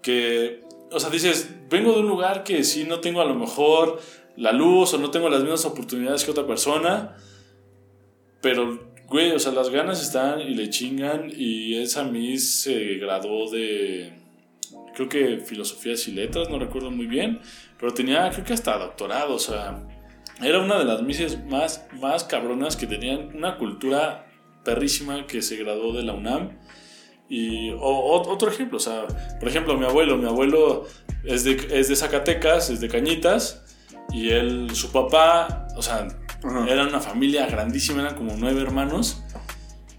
Que, o sea, dices, vengo de un lugar que sí no tengo a lo mejor la luz o no tengo las mismas oportunidades que otra persona, pero, güey, o sea, las ganas están y le chingan y esa Miss se graduó de, creo que filosofías y letras, no recuerdo muy bien, pero tenía, creo que hasta doctorado, o sea, era una de las mises más, más cabronas que tenían una cultura perrísima que se graduó de la UNAM. Y otro ejemplo, o sea, por ejemplo, mi abuelo, mi abuelo es de, es de Zacatecas, es de Cañitas, y él, su papá, o sea, era una familia grandísima, eran como nueve hermanos.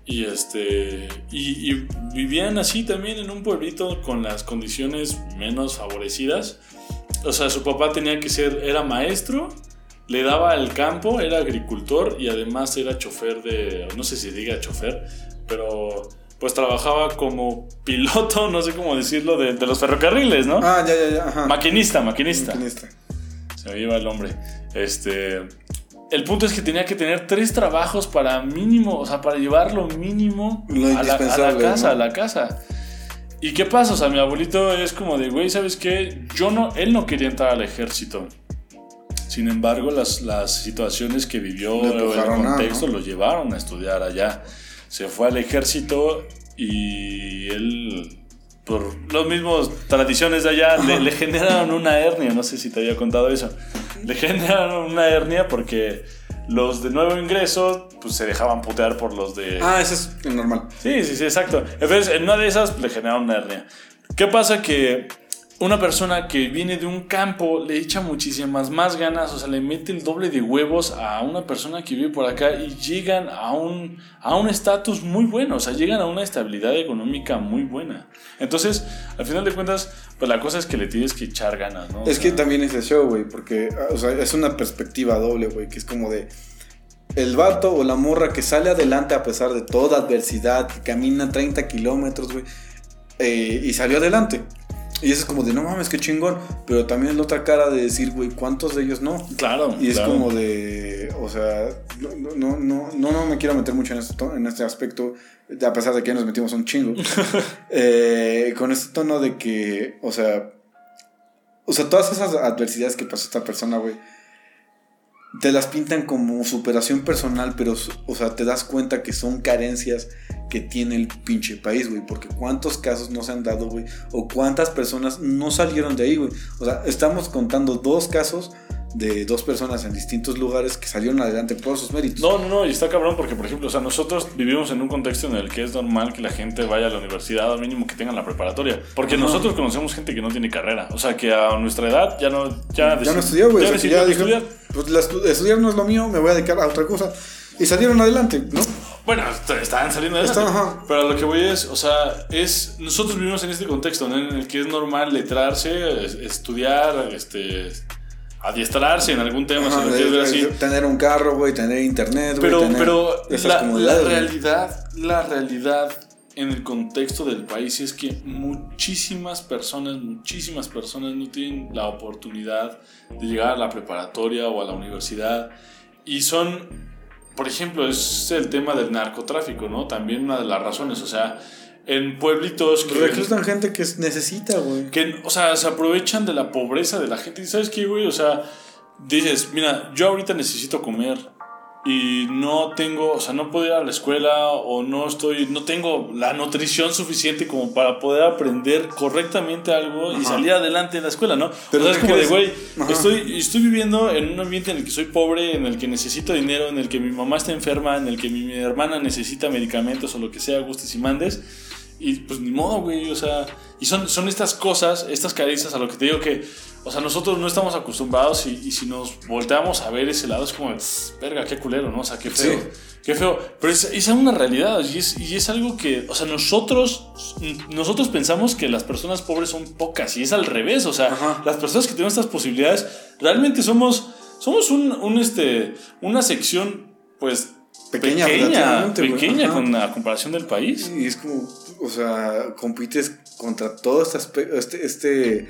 Y este. Y, vivían así también en un pueblito con las condiciones menos favorecidas. O sea, su papá tenía que ser. Era maestro, le daba al campo, era agricultor y además era chofer de. No sé si diga chofer, pero. Pues trabajaba como piloto, no sé cómo decirlo, de, los ferrocarriles, ¿no? Ah, ya, ya, ya. Maquinista, maquinista. Maquinista. Se me lleva el hombre. Este el punto es que tenía que tener tres trabajos para mínimo, o sea, para llevar lo mínimo a, la, casa, a la casa. ¿Y qué pasa? O sea, mi abuelito es como de, güey, ¿sabes qué? Yo no, él no quería entrar al ejército. Sin embargo, las, las situaciones que vivió, el contexto, lo llevaron a estudiar allá. Se fue al ejército y él, por los mismos tradiciones de allá, le, le generaron una hernia. No sé si te había contado eso le generaron una hernia porque los de nuevo ingreso pues se dejaban putear por los de... Ah, eso es normal. Sí, sí, sí, exacto. Entonces, en una de esas le generaron una hernia. ¿Qué pasa? Que una persona que viene de un campo le echa muchísimas más ganas, o sea, le mete el doble de huevos a una persona que vive por acá y llegan a un a un estatus muy bueno, o sea, llegan a una estabilidad económica muy buena. Entonces, al final de cuentas, pues la cosa es que le tienes que echar ganas, ¿no? Es que también es eso, güey, porque, o sea, es una perspectiva doble, güey, que es como de el vato o la morra que sale adelante a pesar de toda adversidad, que camina 30 kilómetros, güey, eh, y salió adelante. Y eso es como de, no mames, qué chingón. Pero también es la otra cara de decir, güey, ¿cuántos de ellos no? Claro. Y es como de, o sea, no, no, no, no, no me quiero meter mucho en este, en este aspecto, a pesar de que nos metimos un chingo. Eh, con este tono de que, o sea, o sea, todas esas adversidades que pasó esta persona, güey, te las pintan como superación personal, pero, o sea, te das cuenta que son carencias que tiene el pinche país, güey. Porque cuántos casos no se han dado, güey. O cuántas personas no salieron de ahí, güey. O sea, estamos contando dos casos de dos personas en distintos lugares que salieron adelante por sus méritos. No, no, no, y está cabrón porque, por ejemplo, o sea, nosotros vivimos en un contexto en el que es normal que la gente vaya a la universidad, al mínimo que tengan la preparatoria. Porque nosotros conocemos gente que no tiene carrera. O sea, que a nuestra edad ya no... Ya, ya no estudió, güey. Ya, estudiar. Pues estudiar no es lo mío, me voy a dedicar a otra cosa. Y salieron adelante, ¿no? Bueno, estaban saliendo adelante. Pero lo que voy es, o sea, es. Nosotros vivimos en este contexto, En el que es normal letrarse, estudiar, este. Adiestrarse en algún tema, Tener un carro, güey, tener internet, Pero, pero la, la realidad, la realidad en el contexto del país es que muchísimas personas, muchísimas personas no tienen la oportunidad de llegar a la preparatoria o a la universidad y son por ejemplo, es el tema del narcotráfico, ¿no? También una de las razones, o sea, en pueblitos que... Reclutan gente que necesita, güey. Que, o sea, se aprovechan de la pobreza de la gente. ¿Y sabes qué, güey? O sea, dices, mira, yo ahorita necesito comer y no tengo, o sea, no puedo ir a la escuela o no estoy, no tengo la nutrición suficiente como para poder aprender correctamente algo y salir adelante en la escuela, ¿no? Pero es como de, güey, estoy, estoy viviendo en un ambiente en el que soy pobre, en el que necesito dinero, en el que mi mamá está enferma, en el que mi, hermana necesita medicamentos o lo que sea, gustes y mandes. Y pues ni modo, güey, o sea, y son, son estas cosas, estas carencias a lo que te digo que o sea, nosotros no estamos acostumbrados y, si nos volteamos a ver ese lado es como, verga, qué culero, ¿no? O sea, qué feo. Qué feo. Pero es, es una realidad y es, y es, algo que, o sea, nosotros, nosotros pensamos que las personas pobres son pocas y es al revés. O sea, las personas que tienen estas posibilidades realmente somos, somos un, un este, una sección, pues, pequeña, pequeña, pequeña con la comparación del país. Y es como, o sea, compites contra todo este, este, este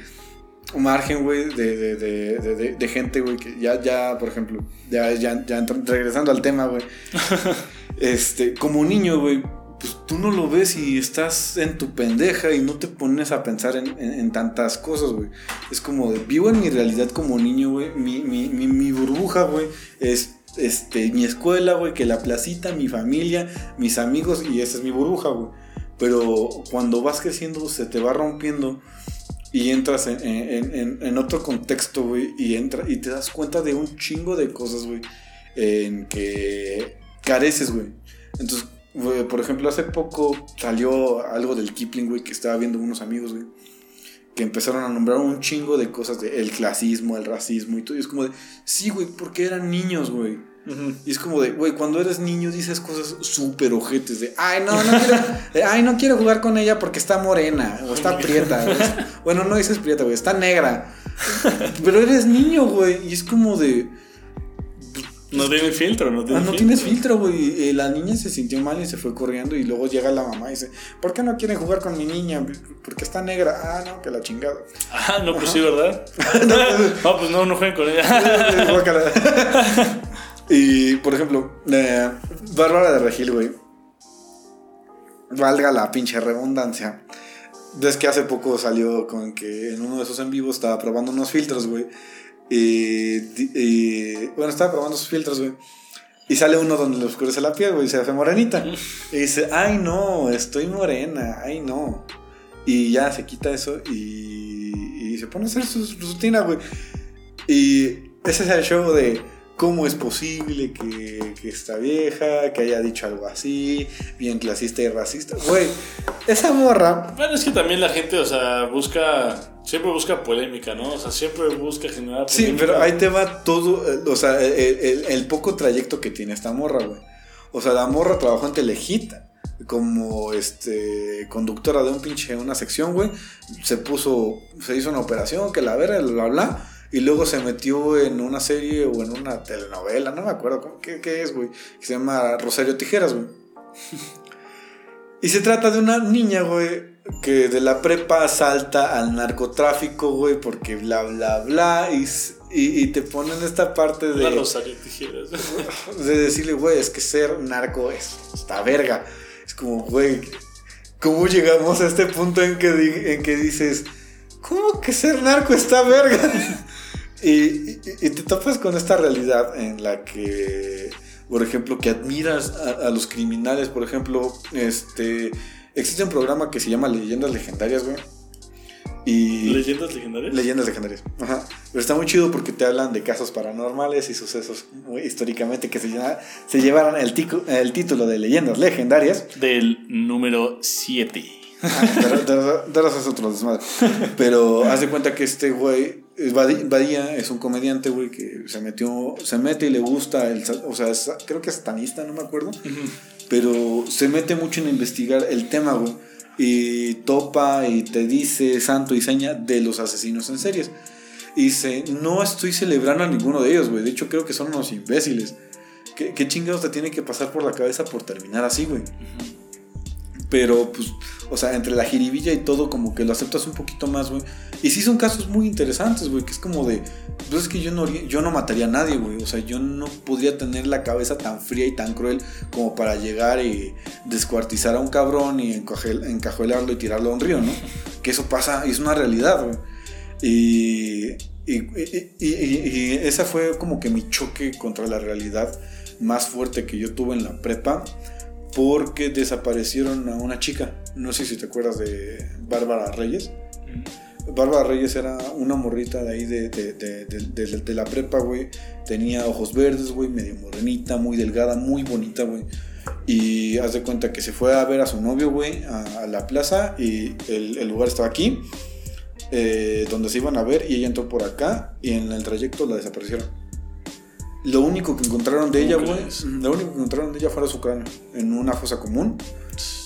un margen, güey, de, de, de, de, gente, güey, que ya, ya, por ejemplo, ya, ya, ya regresando al tema, güey, este, como niño, güey, pues tú no lo ves y estás en tu pendeja y no te pones a pensar en, en, tantas cosas, güey. Es como de, vivo en mi realidad como niño, güey, mi, mi, mi, mi burbuja, güey, es este, mi escuela, güey, que la placita, mi familia, mis amigos y esa es mi burbuja, güey. Pero cuando vas creciendo se te va rompiendo y entras en, otro contexto, güey, y, entra, y te das cuenta de un chingo de cosas, güey, en que careces, güey. Entonces, por ejemplo, hace poco salió algo del Kipling, güey, que estaba viendo unos amigos, güey, que empezaron a nombrar un chingo de cosas, de el clasismo, el racismo y todo, y es como de, sí, güey, porque eran niños, güey. Y es como de, güey, cuando eres niño dices cosas súper ojetes de, ay, no, no quiero, de, ay, no quiero jugar con ella porque está morena o está prieta. Bueno, no dices prieta, güey, está negra. Pero eres niño, güey, y es como de, No tiene filtro, no tiene ah, no filtro. tienes filtro, güey. Eh, La niña se sintió mal y se fue corriendo y luego llega la mamá y dice, ¿por qué no quieren jugar con mi niña? Porque está negra. Ah, no, que la chingada. Ah, no, pues sí, ¿verdad? no, pues no, no jueguen con ella. Y, por ejemplo, eh, Bárbara de Regil, güey. Valga la pinche redundancia. Ves que hace poco salió con que en uno de sus en vivos estaba probando unos filtros, güey. Y, y- bueno, estaba probando sus filtros, güey. Y sale uno donde le oscurece la piel, güey, y se hace morenita. Y dice, ay no, estoy morena, ay no. Y ya se quita eso y, y se pone a hacer su, su rutina, güey. Y ese es el show de cómo es posible que, que esta vieja, que haya dicho algo así, bien clasista y racista. Güey, esa morra, Bueno, es que también la gente, o sea, busca. Siempre busca polémica, ¿no? O sea, siempre busca generar sí, polémica. pero ahí te va todo, eh, o sea, el, el- el poco trayecto que tiene esta morra, güey. O sea, la morra trabajó en Telehit como este conductora de un pinche una sección, güey. Se puso, se hizo una operación, que la verga, bla, bla. Y luego se metió en una serie o en una telenovela, no me acuerdo cómo- qué, qué es, güey. Que se llama Rosario Tijeras, güey. Y se trata de una niña, güey, que de la prepa salta al narcotráfico, güey, porque bla, bla, bla. Y, y, y te ponen esta parte La de, Rosario Tijeras. de decirle, güey, es que ser narco es esta verga. Es como, güey, ¿cómo llegamos a este punto en que, en que dices, ¿cómo que ser narco está verga? y, y- y te topas con esta realidad en la que, por ejemplo, que admiras a, a los criminales, por ejemplo, este, existe un programa que se llama Leyendas Legendarias, güey. Y ¿Leyendas legendarias? Leyendas legendarias. Ajá. Pero está muy chido porque te hablan de casos paranormales y sucesos muy históricamente que se, llama- se llevaron el, tico- el título de Leyendas legendarias. Del número 7. Ah, pero- pero- pero eso es otro desmadre. Pero haz de cuenta que este güey, Badía, es un comediante, güey, que se metió, se mete y le gusta, el, o sea, es- creo que es satanista, no me acuerdo. pero se mete mucho en investigar el tema, güey. Y topa y te dice santo y seña de los asesinos en series. Y dice, no estoy celebrando a ninguno de ellos, güey. De hecho, creo que son unos imbéciles. ¿Qué, qué chingados te tiene que pasar por la cabeza por terminar así, güey? Pero, pues, o sea, entre la jiribilla y todo, como que lo aceptas un poquito más, güey. Y sí son casos muy interesantes, güey, que es como de, pues es que yo no, yo no mataría a nadie, güey. O sea, yo no podría tener la cabeza tan fría y tan cruel como para llegar y descuartizar a un cabrón y encajuelarlo y tirarlo a un río, ¿no? Que eso pasa y es una realidad, güey. Y- y- y- y esa fue como que mi choque contra la realidad más fuerte que yo tuve en la prepa porque desaparecieron a una chica. No sé si te acuerdas de Bárbara Reyes. Bárbara Reyes era una morrita de ahí de, de, de- de- de- de la prepa, güey. Tenía ojos verdes, güey, medio morenita, muy delgada, muy bonita, güey. Y haz de cuenta que se fue a ver a su novio, güey, a, a la plaza y el, el lugar estaba aquí, eh, donde se iban a ver y ella entró por acá y en el trayecto la desaparecieron. Lo único que encontraron de ella, ¿Cómo güey, lo único que encontraron de ella fue su cráneo en una fosa común.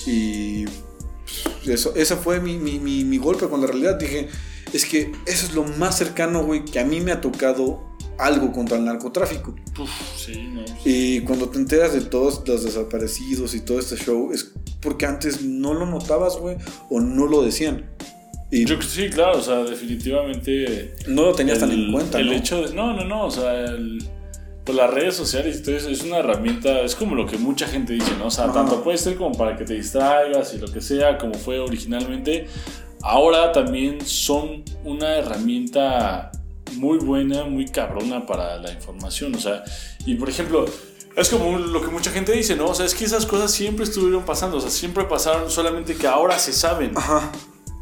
Y pues, eso, ese fue mi, mi, mi, mi golpe con la realidad. Dije, es que eso es lo más cercano, güey, que a mí me ha tocado algo contra el narcotráfico. Uf, sí, no. Y cuando te enteras de todos los desaparecidos y todo este show, es porque antes no lo notabas, güey, o no lo decían. Y Yo, sí, claro, o sea, definitivamente. no lo tenías tan el- en cuenta, El ¿no? hecho de. No, no, no, o sea, el- pues las redes sociales y todo eso es una herramienta, es como lo que mucha gente dice, ¿no? O sea, Ajá. tanto puede ser como para que te distraigas y lo que sea, como fue originalmente. Ahora también son una herramienta muy buena, muy cabrona para la información, o sea, y por ejemplo, es como lo que mucha gente dice, ¿no? O sea, es que esas cosas siempre estuvieron pasando, o sea, siempre pasaron, solamente que ahora se saben Ajá.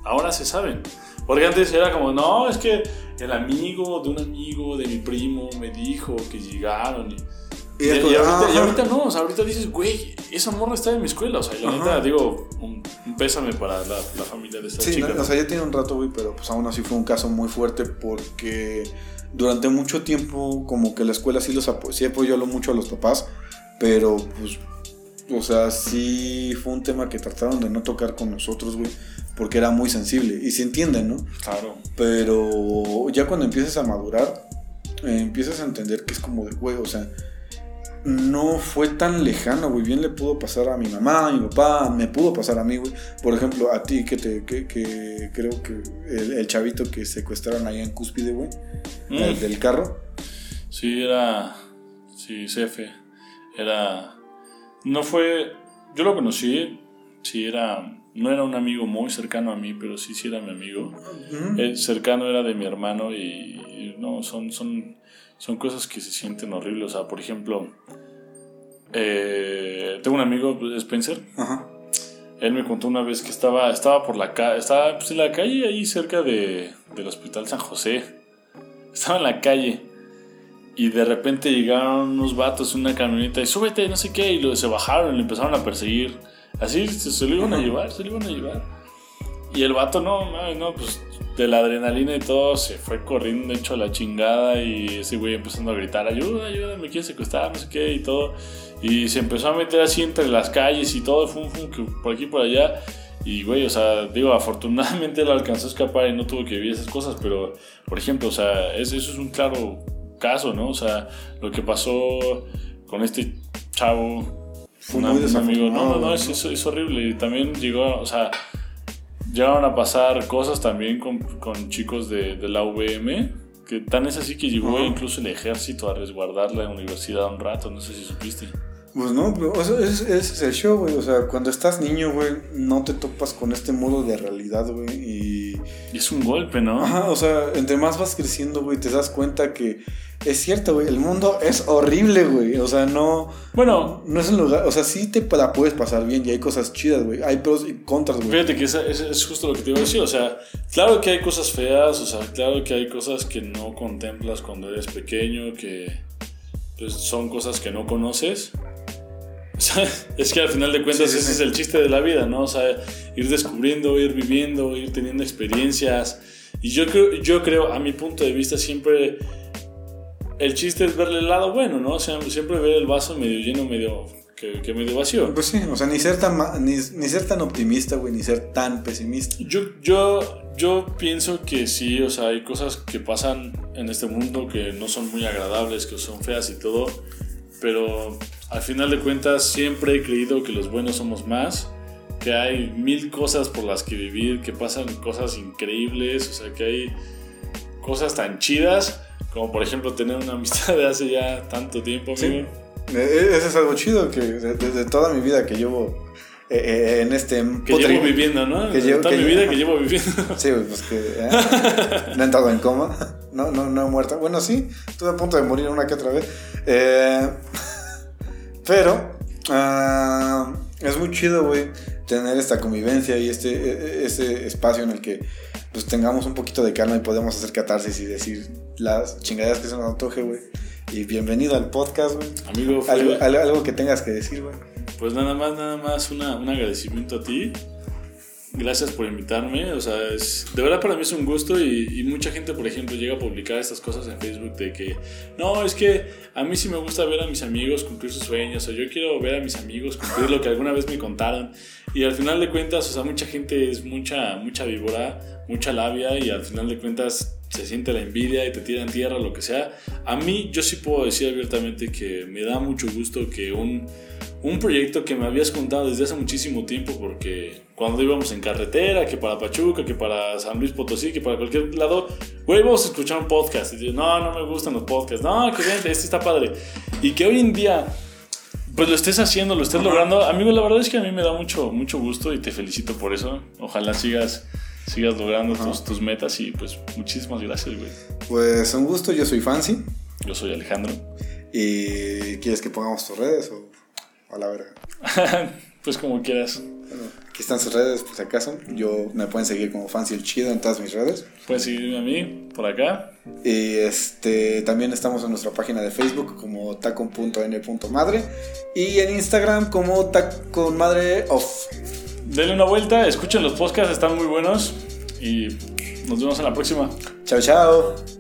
ahora se saben. Porque antes era como, no, es que el amigo de un amigo de mi primo me dijo que llegaron y... Y Y, es como, y ahorita, y ajá. ahorita no, o sea, ahorita dices, güey, esa morra está en mi escuela. O sea, y la Ajá. neta, digo, un, un pésame para la, la familia de esta Sí, chica. ¿no? o sea, ya tiene un rato, güey, pero pues aún así fue un caso muy fuerte porque durante mucho tiempo como que la escuela sí los apo sí apoyó mucho a los papás, pero pues, o sea, sí fue un tema que trataron de no tocar con nosotros, güey, porque era muy sensible y se entienden, ¿no? Claro. Pero ya cuando empiezas a madurar, eh, empiezas a entender que es como de, güey, o sea, no fue tan lejano, güey. Bien le pudo pasar a mi mamá, a mi papá, me pudo pasar a mí, güey. Por ejemplo, a ti que te, que, que creo que el, el chavito que secuestraron ahí en Cúspide, güey, el Mm. del carro. Sí, era. Sí, Cefe. Era. No fue. Yo lo conocí. Sí, era. No era un amigo muy cercano a mí, pero sí, sí era mi amigo. El cercano era de mi hermano y, y no, son, son, son cosas que se sienten horribles. O sea, por ejemplo, eh, tengo un amigo, Spencer, Ajá. él me contó una vez que estaba, estaba por la calle, estaba pues, en la calle ahí cerca de, del Hospital San José. Estaba en la calle y de repente llegaron unos vatos en una camioneta y súbete, no sé qué, y lo, se bajaron y lo empezaron a perseguir. Así se, se lo iban a llevar, se lo iban a llevar. Y el vato, no, no, no, pues de la adrenalina y todo, se fue corriendo hecho a la chingada y ese güey empezando a gritar, ayuda, ayuda, me quieren secuestrar, no sé qué y todo. Y se empezó a meter así entre las calles y todo, fum, fum, que por aquí por allá. Y güey, o sea, digo, afortunadamente él alcanzó a escapar y no tuvo que vivir esas cosas, pero por ejemplo, o sea, es- eso es un claro caso, ¿no? O sea, lo que pasó con este chavo, Fue una- muy un amigo, no, no, no, es, es- es horrible. Y también llegó, o sea, llegaron a pasar cosas también con, con chicos de, de la UVM, que tan es así que llegó Ajá. incluso el ejército a resguardar la universidad un rato, no sé si supiste. Pues no, pero sea, ese, ese es el show, güey. O sea, cuando estás niño, güey, no te topas con este modo de realidad, güey. Y. Es un golpe, ¿no? Ajá, o sea, entre más vas creciendo, güey, te das cuenta que es cierto, güey. El mundo es horrible, güey. O sea, no. Bueno, No es un lugar. O sea, sí te la puedes pasar bien y hay cosas chidas, güey. Hay pros y contras, güey. Fíjate que esa- esa es justo lo que te iba a decir, o sea, claro que hay cosas feas, o sea, claro que hay cosas que no contemplas cuando eres pequeño, que pues, son cosas que no conoces. O sea, es que al final de cuentas Sí, ese sí. es el chiste de la vida, ¿no? O sea, ir descubriendo, ir viviendo, ir teniendo experiencias. Y yo creo, yo creo, a mi punto de vista, siempre el chiste es verle el lado bueno, ¿no? O sea, siempre ver el vaso medio lleno, medio que, que medio vacío. Pues sí, o sea, ni ser tan, ni, ni ser tan optimista, güey, ni ser tan pesimista. Yo, yo, yo pienso que sí, o sea, hay cosas que pasan en este mundo que no son muy agradables, que son feas y todo, pero al final de cuentas siempre he creído que los buenos somos más, que hay mil cosas por las que vivir, que pasan cosas increíbles, o sea, que hay cosas tan chidas como por ejemplo tener una amistad de hace ya tanto tiempo, Sí. amigo. Eh, Eso es algo chido que de- desde toda mi vida que llevo eh, eh, en este Que potri- llevo viviendo, ¿no? que llevo- Toda que mi vida que llevo viviendo. Sí, pues que eh, no he entrado en coma, no, no, no he muerto. Bueno, sí, estuve a punto de morir una que otra vez. Eh, pero ah, es muy chido, güey, tener esta convivencia y este, e- ese espacio en el que pues tengamos un poquito de calma y podemos hacer catarsis y decir las chingaderas que se nos antoje, güey. Y bienvenido al podcast, güey. Amigo, Algo, algo, algo que tengas que decir, güey. Pues nada más, nada más una, un agradecimiento a ti. Gracias por invitarme. O sea, es, de verdad para mí es un gusto y, y mucha gente, por ejemplo, llega a publicar estas cosas en Facebook de que, no, es que a mí sí me gusta ver a mis amigos cumplir sus sueños o yo quiero ver a mis amigos cumplir lo que alguna vez me contaron. Y al final de cuentas, o sea, mucha gente es mucha, mucha víbora, mucha labia y al final de cuentas se siente la envidia y te tiran tierra, lo que sea. A mí yo sí puedo decir abiertamente que me da mucho gusto que un, un proyecto que me habías contado desde hace muchísimo tiempo, porque cuando íbamos en carretera, que para Pachuca, que para San Luis Potosí, que para cualquier lado, güey, vamos a escuchar un podcast. Y yo, no, no me gustan los podcasts, no, que vente, este está padre. Y que hoy en día, pues lo estés haciendo, lo estés logrando, amigo, la verdad es que a mí me da mucho, mucho gusto y te felicito por eso. Ojalá sigas, sigas logrando tus, tus metas y pues muchísimas gracias, güey. Pues un gusto, yo soy Fancy. Yo soy Alejandro. ¿Y quieres que pongamos tus redes o a la verga? pues como quieras. Bueno, Aquí están sus redes, por si acaso. Yo me pueden seguir como Fancy el Chido en todas mis redes. Puedes seguirme a mí por acá. Y este también estamos en nuestra página de Facebook como tacon.n.madre y en Instagram como taconmadre off. Denle una vuelta, escuchen los podcasts, están muy buenos y nos vemos en la próxima. Chao, chao.